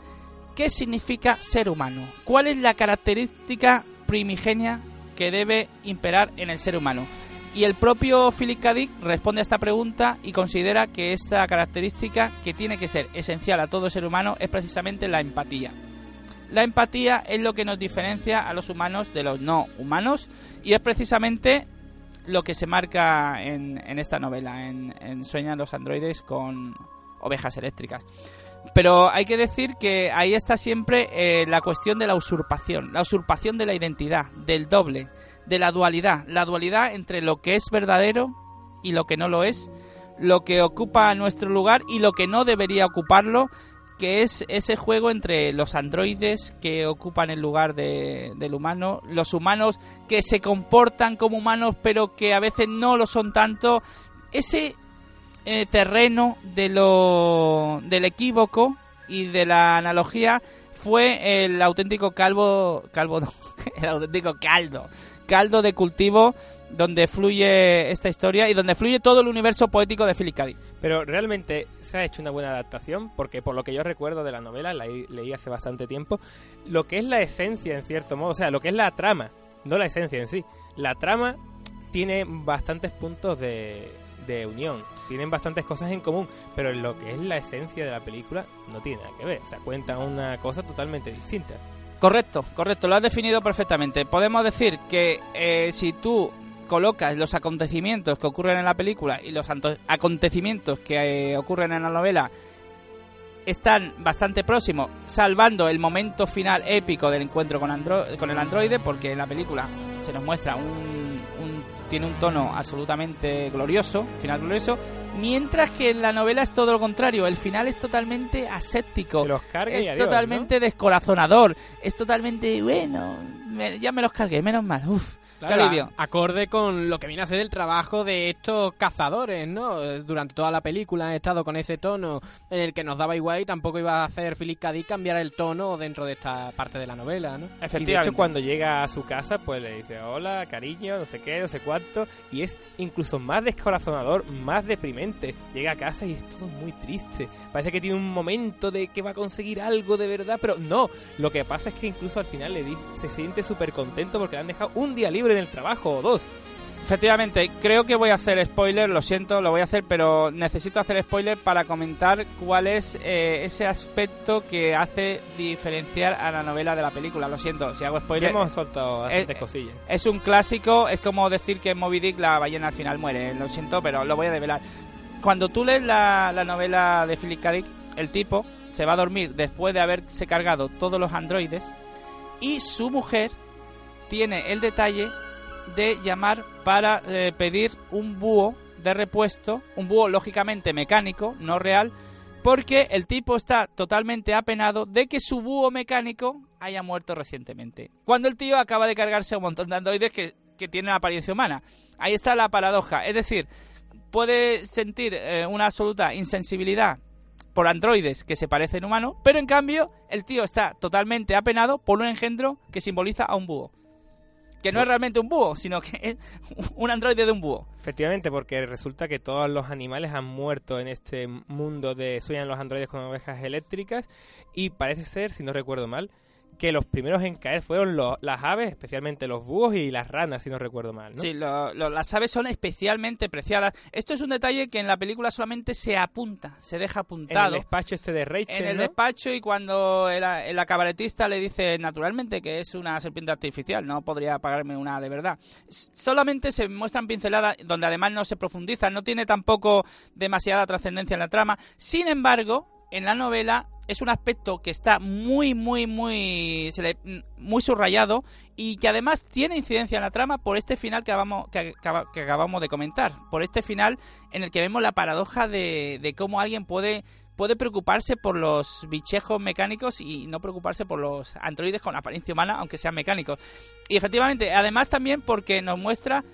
¿qué significa ser humano? ¿Cuál es la característica primigenia que debe imperar en el ser humano? Y el propio Philip K. Responde a esta pregunta y considera que esa característica que tiene que ser esencial a todo ser humano es precisamente la empatía. La empatía es lo que nos diferencia a los humanos de los no humanos y es precisamente lo que se marca en, en esta novela, en, en Sueñan los androides con ovejas eléctricas. Pero hay que decir que ahí está siempre eh, la cuestión de la usurpación, la usurpación de la identidad, del doble, de la dualidad, la dualidad entre lo que es verdadero y lo que no lo es, lo que ocupa nuestro lugar y lo que no debería ocuparlo, que es ese juego entre los androides que ocupan el lugar de- del humano, los humanos que se comportan como humanos pero que a veces no lo son tanto, ese eh, terreno de lo, del equívoco y de la analogía fue el auténtico calvo, calvo el auténtico caldo, caldo de cultivo donde fluye esta historia y donde fluye todo el universo poético de Philip. Pero realmente se ha hecho una buena adaptación porque por lo que yo recuerdo de la novela, la leí, hace bastante tiempo, lo que es la esencia en cierto modo, o sea, lo que es la trama, no la esencia en sí, la trama tiene bastantes puntos de, de unión, tienen bastantes cosas en común, pero lo que es la esencia de la película no tiene nada que ver, o sea, cuenta una cosa totalmente distinta. Correcto, correcto, lo has definido perfectamente. Podemos decir que eh, si tú colocas los acontecimientos que ocurren en la película y los acontecimientos que eh, ocurren en la novela están bastante próximos, salvando el momento final épico del encuentro con, andro- con el androide, porque en la película se nos muestra un, un- tiene un tono absolutamente glorioso, final glorioso, mientras que en la novela es todo lo contrario, el final es totalmente aséptico los es adiós, totalmente descorazonador. Es totalmente, bueno, me- ya me los cargué, menos mal. Uf, qué Claro, alivio. acorde con lo que viene a ser el trabajo de estos cazadores, ¿no? Eh, Durante toda la película han estado con ese tono en el que nos daba igual y tampoco iba a hacer Philip K. Dick cambiar el tono dentro de esta parte de la novela, ¿no? Y de Efectivamente. hecho cuando llega a su casa pues le dice hola, cariño, no sé qué, no sé cuánto y es incluso más descorazonador, más deprimente. Llega a casa y es todo muy triste. Parece que tiene un momento de que va a conseguir algo de verdad, pero no. Lo que pasa es que incluso al final le di- se siente súper contento porque le han dejado un día libre en el trabajo o dos. Efectivamente, creo que voy a hacer spoiler, lo siento, lo voy a hacer, pero necesito hacer spoiler para comentar cuál es eh, ese aspecto que hace diferenciar a la novela de la película. Lo siento, si hago Ya spoiler. hemos soltado bastantes eh, cosillas. Es un clásico, es como decir que en Moby Dick la ballena al final muere. Lo siento, pero lo voy a develar. Cuando tú lees la, la novela de Philip K. Dick, el tipo se va a dormir después de haberse cargado todos los androides y su mujer tiene el detalle de llamar para eh, pedir un búho de repuesto, un búho lógicamente mecánico, no real, porque el tipo está totalmente apenado de que su búho mecánico haya muerto recientemente. Cuando el tío acaba de cargarse a un montón de androides que, tienen apariencia humana. Ahí está la paradoja. Es decir, puede sentir eh, una absoluta insensibilidad por androides que se parecen humanos, pero en cambio el tío está totalmente apenado por un engendro que simboliza a un búho. Que no es realmente un búho, sino que es un androide de un búho. Efectivamente, porque resulta que todos los animales han muerto en este mundo de sueñan los androides con ovejas eléctricas y parece ser, si no recuerdo mal, que los primeros en caer fueron los- las aves, especialmente los búhos y las ranas, si no recuerdo mal, ¿no? Sí, lo- lo- las aves son especialmente preciadas. Esto es un detalle que en la película solamente se apunta, se deja en apuntado. el despacho este de Rachel, en el ¿no? despacho y cuando el, el cabaretista le dice naturalmente que es una serpiente artificial, no podría pagarme una de verdad. Solamente se muestran pinceladas donde además no se profundiza, no tiene tampoco demasiada trascendencia en la trama. Sin embargo, en la novela es un aspecto que está muy, muy, muy, muy subrayado y que además tiene incidencia en la trama por este final que acabamos, que, que acabamos de comentar. Por este final en el que vemos la paradoja de, de cómo alguien puede puede preocuparse por los bichejos mecánicos y no preocuparse por los androides con apariencia humana, aunque sean mecánicos. Y efectivamente, además también porque nos muestra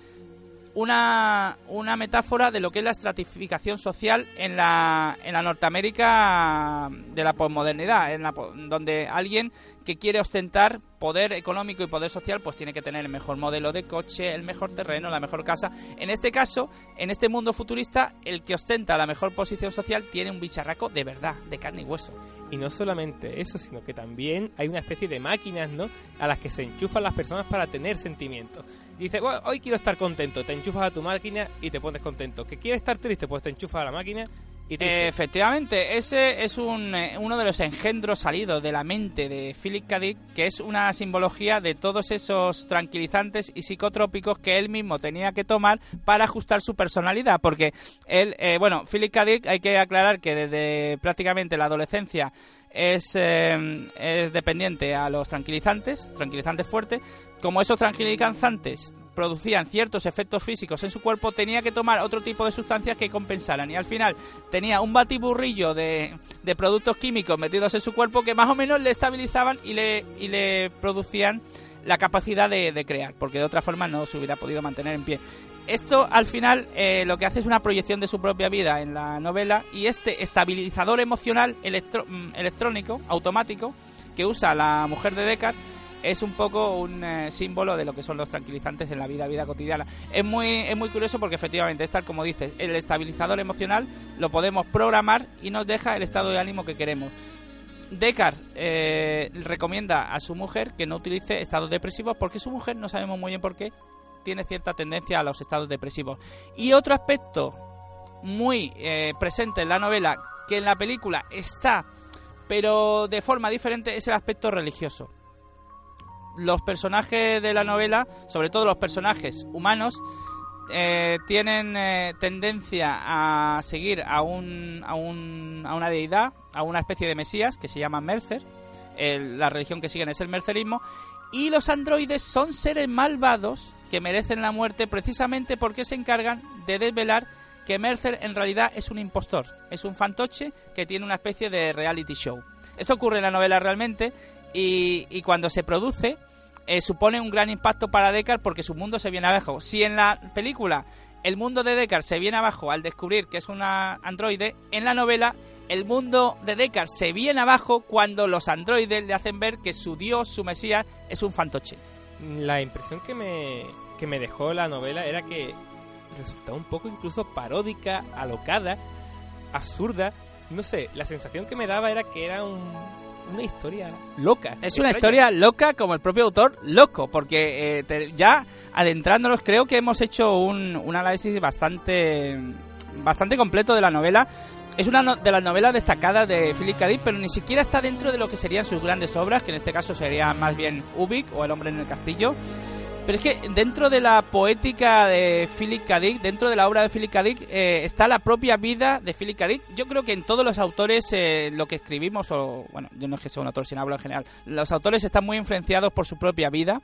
una, una metáfora de lo que es la estratificación social en la, en la Norteamérica de la posmodernidad, en donde alguien que quiere ostentar poder económico y poder social, pues tiene que tener el mejor modelo de coche, el mejor terreno, la mejor casa. En este caso, en este mundo futurista, el que ostenta la mejor posición social tiene un bicharraco de verdad, de carne y hueso. Y no solamente eso, sino que también hay una especie de máquinas, ¿no? A las que se enchufan las personas para tener sentimientos. Dice, hoy quiero estar contento, te enchufas a tu máquina y te pones contento. Que quieres estar triste, pues te enchufas a la máquina y. Efectivamente, ese es un, eh, uno de los engendros salidos de la mente de Philip K. Dick, que es una simbología de todos esos tranquilizantes y psicotrópicos que él mismo tenía que tomar para ajustar su personalidad. Porque él, eh, bueno, Philip K. Dick, hay que aclarar que desde prácticamente la adolescencia es, eh, es dependiente a los tranquilizantes, tranquilizantes fuertes. Como esos tranquilizantes producían ciertos efectos físicos en su cuerpo, tenía que tomar otro tipo de sustancias que compensaran. Y al final tenía un batiburrillo de, de productos químicos metidos en su cuerpo que más o menos le estabilizaban y le, y le producían la capacidad de, de crear, porque de otra forma no se hubiera podido mantener en pie. Esto al final eh, lo que hace es una proyección de su propia vida en la novela y este estabilizador emocional mm, electrónico, automático, que usa la mujer de Deckard es un poco un eh, símbolo de lo que son los tranquilizantes en la vida, vida cotidiana. Es muy, es muy curioso porque efectivamente es tal como dices, el estabilizador emocional lo podemos programar y nos deja el estado de ánimo que queremos. Deckard eh, recomienda a su mujer que no utilice estados depresivos porque su mujer, no sabemos muy bien por qué, tiene cierta tendencia a los estados depresivos. Y otro aspecto muy eh, presente en la novela, que en la película está, pero de forma diferente, es el aspecto religioso. Los personajes de la novela, sobre todo los personajes humanos, eh, tienen eh, tendencia a seguir a, un, a, un, a una deidad, a una especie de mesías que se llama Mercer. La religión que siguen es el mercerismo. Y los androides son seres malvados que merecen la muerte precisamente porque se encargan de desvelar que Mercer en realidad es un impostor, es un fantoche que tiene una especie de reality show. Esto ocurre en la novela realmente y, y cuando se produce eh, supone un gran impacto para Deckard porque su mundo se viene abajo. Si en la película el mundo de Deckard se viene abajo al descubrir que es una androide, en la novela el mundo de Deckard se viene abajo cuando los androides le hacen ver que su dios, su mesías, es un fantoche. La impresión que me, que me dejó la novela era que resultaba un poco incluso paródica, alocada, absurda. No sé, la sensación que me daba era que era un- una historia loca. Es una historia loca como el propio autor loco, porque eh, te- ya adentrándonos creo que hemos hecho un, un análisis bastante, bastante completo de la novela. Es una no- de las novelas destacadas de Philip K. Dick, pero ni siquiera está dentro de lo que serían sus grandes obras, que en este caso sería más bien Ubik o El hombre en el castillo. Pero es que dentro de la poética de Philip K. Dick, dentro de la obra de Philip K. Dick, eh, está la propia vida de Philip K. Dick. Yo creo que en todos los autores eh, lo que escribimos, o bueno, yo no es que sea un autor sin hablo en general, los autores están muy influenciados por su propia vida.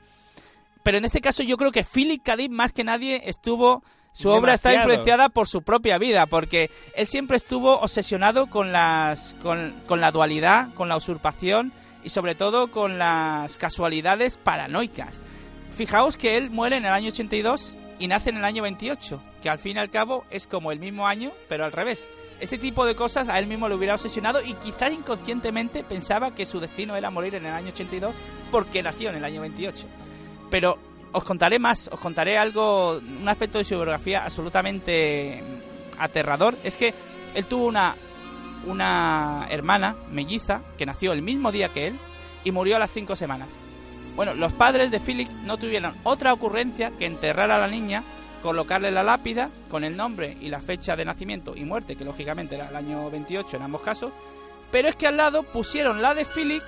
Pero en este caso yo creo que Philip K. Dick más que nadie estuvo... Su obra está influenciada por su propia vida, porque él siempre estuvo obsesionado con las con, con la dualidad, con la usurpación y sobre todo con las casualidades paranoicas. Fijaos que él muere en el año 82 y nace en el año 28, que al fin y al cabo es como el mismo año, pero al revés. Este tipo de cosas a él mismo le hubiera obsesionado y quizás inconscientemente pensaba que su destino era morir en el año 82 porque nació en el año 28. Pero os contaré más, os contaré algo, un aspecto de su biografía absolutamente aterrador. Es que él tuvo una, una hermana melliza que nació el mismo día que él y murió a las cinco semanas. Bueno, los padres de Philip no tuvieron otra ocurrencia que enterrar a la niña, colocarle la lápida con el nombre y la fecha de nacimiento y muerte, que lógicamente era el año 28 en ambos casos, pero es que al lado pusieron la de Philip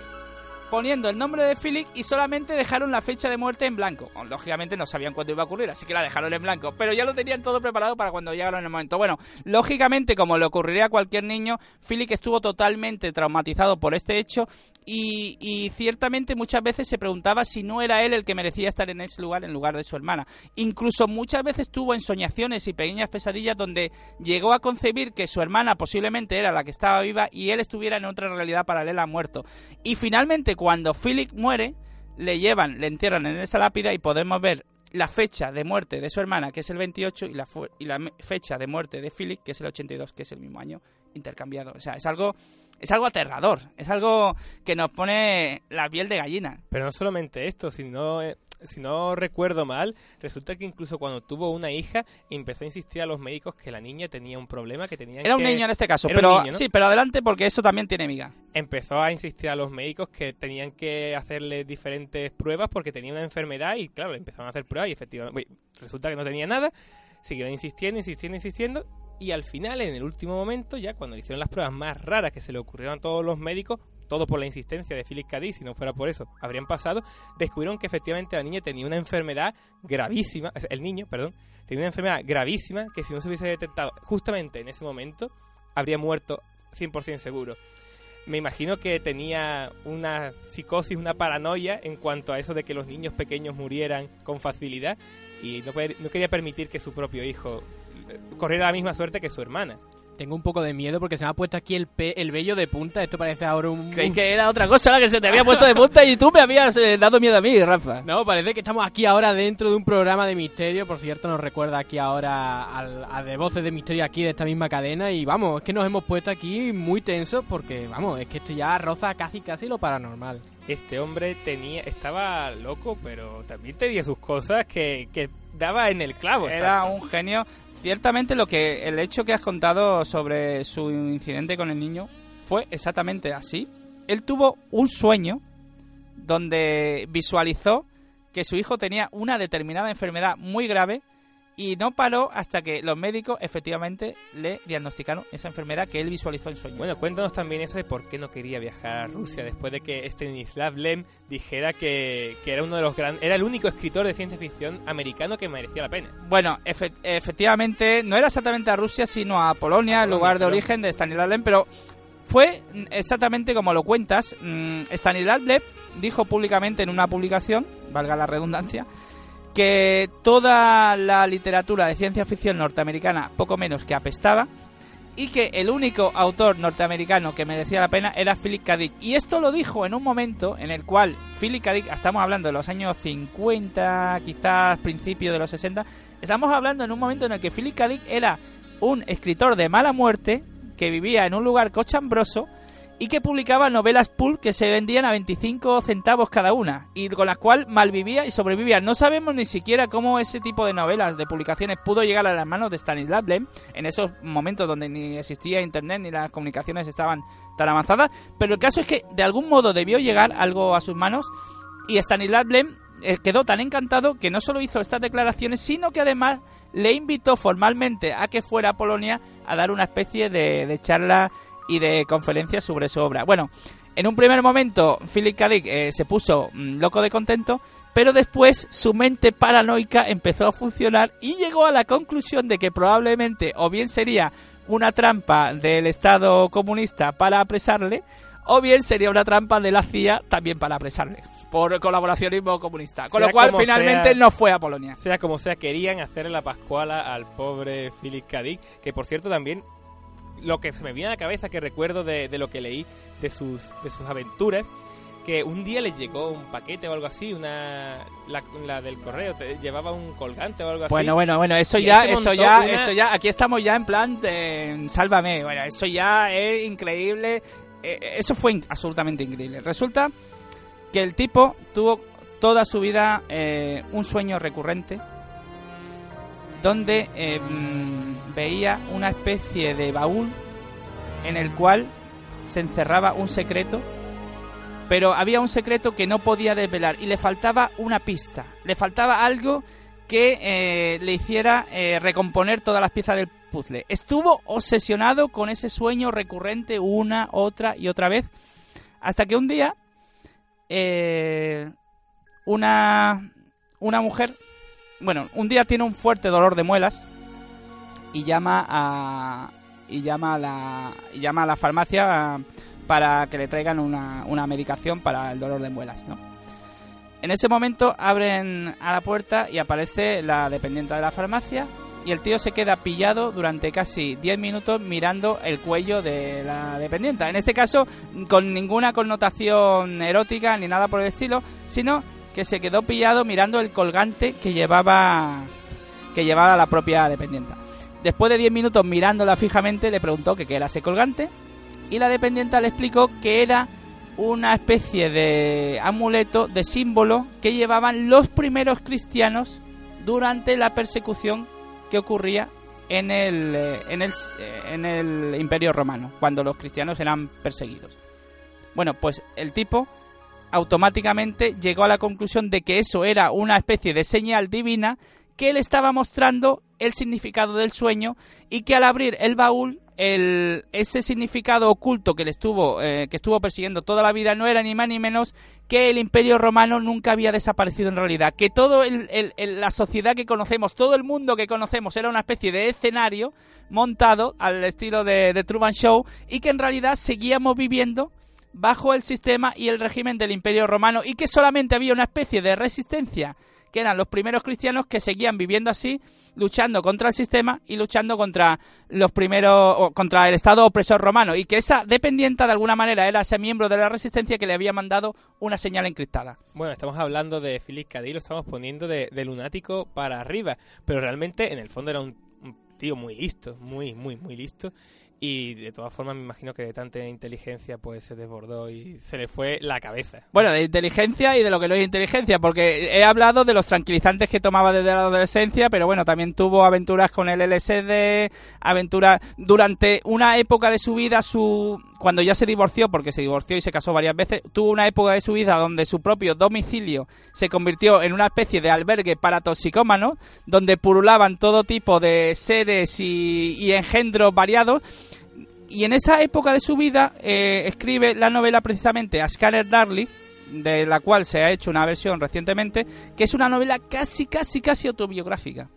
poniendo el nombre de Philip y solamente dejaron la fecha de muerte en blanco. Lógicamente no sabían cuándo iba a ocurrir, así que la dejaron en blanco, pero ya lo tenían todo preparado para cuando llegaron en el momento. Bueno, lógicamente, como le ocurriría a cualquier niño, Philip estuvo totalmente traumatizado por este hecho y, ciertamente muchas veces se preguntaba si no era él el que merecía estar en ese lugar en lugar de su hermana. Incluso muchas veces tuvo ensoñaciones y pequeñas pesadillas donde llegó a concebir que su hermana posiblemente era la que estaba viva y él estuviera en otra realidad paralela muerto. Y finalmente, cuando Philip muere, le llevan, le entierran en esa lápida y podemos ver la fecha de muerte de su hermana, que es el 28, y la, y la fecha de muerte de Philip, que es el 82, que es el mismo año intercambiado. O sea, es algo es algo aterrador, es algo que nos pone la piel de gallina. Pero no solamente esto, sino eh, si no recuerdo mal, resulta que incluso cuando tuvo una hija empezó a insistir a los médicos que la niña tenía un problema, que tenía Era un niño en este caso, pero sí, pero adelante porque eso también tiene miga. Empezó a insistir a los médicos que tenían que hacerle diferentes pruebas porque tenía una enfermedad y claro, le empezaron a hacer pruebas y efectivamente resulta que no tenía nada. Siguieron insistiendo, insistiendo, insistiendo y al final, en el último momento, ya cuando le hicieron las pruebas más raras que se le ocurrieron a todos los médicos, todo por la insistencia de Philip Cadiz, si no fuera por eso, habrían pasado, descubrieron que efectivamente la niña tenía una enfermedad gravísima, el niño, perdón, tenía una enfermedad gravísima que si no se hubiese detectado justamente en ese momento, habría muerto 100% seguro. Me imagino que tenía una psicosis, una paranoia en cuanto a eso de que los niños pequeños murieran con facilidad y no, no quería permitir que su propio hijo corriera la misma suerte que su hermana. Tengo un poco de miedo porque se me ha puesto aquí el, pe el vello de punta. Esto parece ahora un. Creí que era otra cosa la que se te había puesto de punta y tú me habías eh, dado miedo a mí, Rafa. No, parece que estamos aquí ahora dentro de un programa de misterio. Por cierto, nos recuerda aquí ahora al, a de voces de misterio aquí de esta misma cadena. Y vamos, es que nos hemos puesto aquí muy tensos porque, vamos, es que esto ya roza casi casi lo paranormal. Este hombre tenía estaba loco, pero también tenía sus cosas que, que daba en el clavo. Era un genio ciertamente lo que el hecho que has contado sobre su incidente con el niño fue exactamente así. Él tuvo un sueño donde visualizó que su hijo tenía una determinada enfermedad muy grave y no paró hasta que los médicos efectivamente le diagnosticaron esa enfermedad que él visualizó en sueño. Bueno, cuéntanos también eso de por qué no quería viajar a Rusia después de que Stanislav Lem dijera que, era uno de los grandes, era el único escritor de ciencia ficción americano que merecía la pena. Bueno, efectivamente no era exactamente a Rusia sino a Polonia, el lugar de origen de Stanislav Lem, pero fue exactamente como lo cuentas. Mm, Stanislav Lem dijo públicamente en una publicación, valga la redundancia, que toda la literatura de ciencia ficción norteamericana poco menos que apestaba y que el único autor norteamericano que merecía la pena era Philip K. Dick. Y esto lo dijo en un momento en el cual Philip K. Dick, estamos hablando de los años 50, quizás principios de los 60, estamos hablando en un momento en el que Philip K. Dick era un escritor de mala muerte que vivía en un lugar cochambroso y que publicaba novelas pulp que se vendían a 25 centavos cada una y con las cuales malvivía y sobrevivía. No sabemos ni siquiera cómo ese tipo de novelas, de publicaciones, pudo llegar a las manos de Stanislav Lem en esos momentos donde ni existía internet ni las comunicaciones estaban tan avanzadas, pero el caso es que de algún modo debió llegar algo a sus manos y Stanislav Lem eh, quedó tan encantado que no solo hizo estas declaraciones, sino que además le invitó formalmente a que fuera a Polonia a dar una especie de, de charla y de conferencias sobre su obra. Bueno, en un primer momento Philip K. Dick eh, se puso mm, loco de contento, pero después su mente paranoica empezó a funcionar y llegó a la conclusión de que probablemente o bien sería una trampa del Estado comunista para apresarle, o bien sería una trampa de la CIA también para apresarle por colaboracionismo comunista. Con lo cual finalmente no fue a Polonia. Sea como sea, querían hacerle la pascuala al pobre Philip K. Dick, que por cierto también lo que se me viene a la cabeza que recuerdo de, lo que leí de sus, de sus aventuras, que un día les llegó un paquete o algo así, una la, del correo te llevaba un colgante o algo así. Bueno, bueno, bueno, eso ya, eso ya, eso ya, aquí estamos ya en plan de sálvame, bueno, eso ya es increíble, eh, eh, eso fue absolutamente increíble. Resulta que el tipo tuvo toda su vida eh, un sueño recurrente donde em, veía una especie de baúl en el cual se encerraba un secreto pero había un secreto que no podía desvelar y le faltaba una pista, le faltaba algo que eh, le hiciera eh, recomponer todas las piezas del puzzle. Estuvo obsesionado con ese sueño recurrente una, otra y otra vez, hasta que un día eh, una, una mujer, bueno, un día tiene un fuerte dolor de muelas y llama a y llama a la y llama a la farmacia para que le traigan una, una medicación para el dolor de muelas, ¿no? En ese momento abren a la puerta y aparece la dependiente de la farmacia y el tío se queda pillado durante casi 10 minutos mirando el cuello de la dependiente. En este caso, con ninguna connotación erótica ni nada por el estilo, sino que se quedó pillado mirando el colgante que llevaba que llevaba la propia dependiente. Después de 10 minutos mirándola fijamente, le preguntó que qué era ese colgante y la dependiente le explicó que era una especie de amuleto, de símbolo que llevaban los primeros cristianos durante la persecución que ocurría en el, eh, en el, eh, en el Imperio Romano, cuando los cristianos eran perseguidos. Bueno, pues el tipo automáticamente llegó a la conclusión de que eso era una especie de señal divina que le estaba mostrando el significado del sueño y que al abrir el baúl el, ese significado oculto que le estuvo eh, que estuvo persiguiendo toda la vida no era ni más ni menos que el Imperio Romano nunca había desaparecido en realidad, que todo la sociedad que conocemos, todo el mundo que conocemos era una especie de escenario montado al estilo de, de Truman Show y que en realidad seguíamos viviendo bajo el sistema y el régimen del Imperio Romano y que solamente había una especie de resistencia que eran los primeros cristianos que seguían viviendo así, luchando contra el sistema y luchando contra los primeros contra el Estado opresor romano y que esa dependienta de alguna manera era ese miembro de la resistencia que le había mandado una señal encriptada. Bueno, estamos hablando de Philip Cadí, lo estamos poniendo de, lunático para arriba, pero realmente en el fondo era un tío muy listo, muy, muy, muy listo y de todas formas me imagino que de tanta inteligencia pues se desbordó y se le fue la cabeza. Bueno, de inteligencia y de lo que no es inteligencia, porque he hablado de los tranquilizantes que tomaba desde la adolescencia, pero bueno, también tuvo aventuras con el LSD, aventuras durante una época de su vida, su cuando ya se divorció, porque se divorció y se casó varias veces, tuvo una época de su vida donde su propio domicilio se convirtió en una especie de albergue para toxicómanos, donde purulaban todo tipo de sedes y, y engendros variados y en esa época de su vida eh, escribe la novela precisamente A Scanner Darley, de la cual se ha hecho una versión recientemente, que es una novela casi, casi, casi autobiográfica.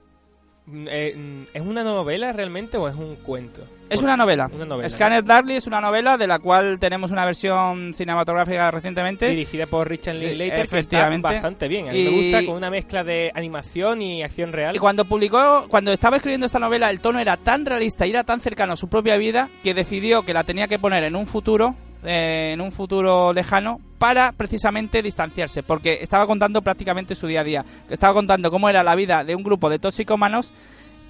Eh, ¿Es una novela realmente o es un cuento? Es una novela. Scanner Darley es una novela de la cual tenemos una versión cinematográfica recientemente. Dirigida por Richard Linklater, Efectivamente. bastante bien. A mí me gusta con una mezcla de animación y acción real. Y cuando publicó, cuando estaba escribiendo esta novela, el tono era tan realista y era tan cercano a su propia vida que decidió que la tenía que poner en un futuro eh, en un futuro lejano para precisamente distanciarse, porque estaba contando prácticamente su día a día. Estaba contando cómo era la vida de un grupo de toxicómanos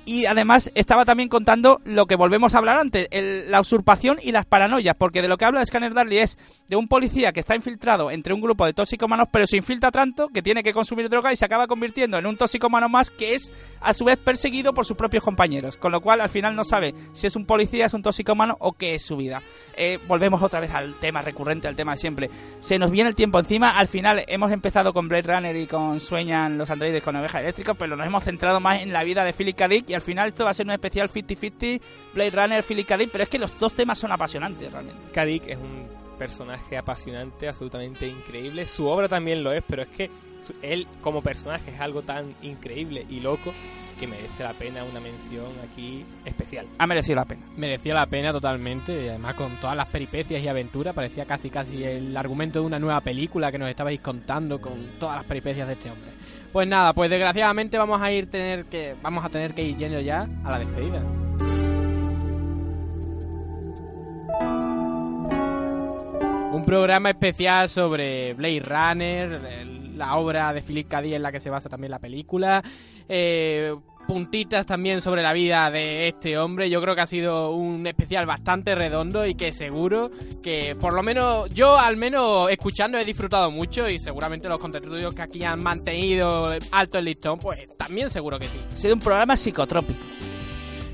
y además estaba también contando lo que volvemos a hablar antes, la usurpación y las paranoias, porque de lo que habla Scanner Darley es de un policía que está infiltrado entre un grupo de toxicómanos, pero se infiltra tanto que tiene que consumir droga y se acaba convirtiendo en un toxicómano más que es a su vez perseguido por sus propios compañeros, con lo cual al final no sabe si es un policía, es un toxicómano o qué es su vida. Eh, volvemos otra vez al tema recurrente, al tema de siempre. Se nos viene el tiempo encima, al final hemos empezado con Blade Runner y con Sueñan los androides con ovejas eléctricas, pero nos hemos centrado más en la vida de Philip K. Dick al final esto va a ser un especial 50-50 Blade Runner, Philip K. pero es que los dos temas son apasionantes realmente. K. es un personaje apasionante, absolutamente increíble. Su obra también lo es, pero es que él como personaje es algo tan increíble y loco que merece la pena una mención aquí especial. Ha merecido la pena. Merecía la pena totalmente, y además con todas las peripecias y aventuras, parecía casi casi el argumento de una nueva película que nos estabais contando con todas las peripecias de este hombre. Pues nada, pues desgraciadamente vamos a ir tener que vamos a tener que ir yendo ya a la despedida. Un programa especial sobre Blade Runner, la obra de Philip K. en la que se basa también la película. Eh, puntitas también sobre la vida de este hombre. Yo creo que ha sido un especial bastante redondo y que seguro que por lo menos yo al menos escuchando he disfrutado mucho y seguramente los contenidos que aquí han mantenido alto el listón, pues también seguro que sí. Ha sido un programa psicotrópico.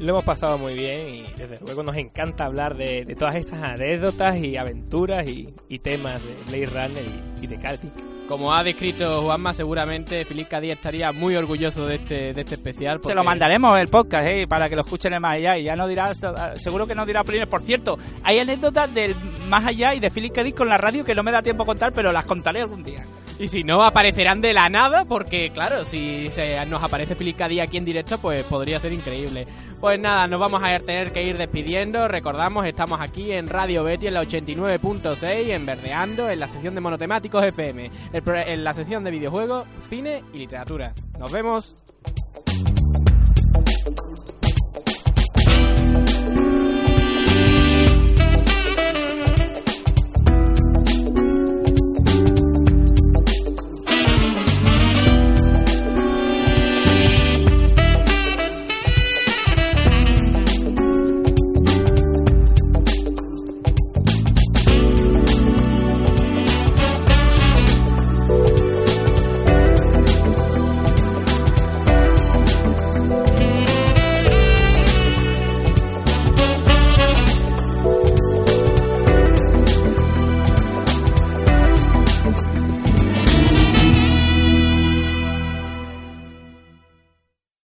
Lo hemos pasado muy bien y desde luego nos encanta hablar de, de todas estas anécdotas y aventuras y, y temas de Blade Runner y, y de Celtic. Como ha descrito Juanma, seguramente Feliz Cadí estaría muy orgulloso de este, de este especial. Se lo mandaremos el podcast, eh, para que lo escuchen en más allá y ya no dirá, seguro que no dirá opiniones. Por cierto, hay anécdotas del más allá y de K. Dick con la radio que no me da tiempo a contar, pero las contaré algún día. Y si no, aparecerán de la nada, porque claro, si se nos aparece Feliz Cadí aquí en directo, pues podría ser increíble. Pues nada, nos vamos a tener que ir despidiendo. Recordamos, estamos aquí en Radio Betty en la 89.6, en Verdeando, en la sección de monotemáticos FM, en la sección de videojuegos, cine y literatura. Nos vemos.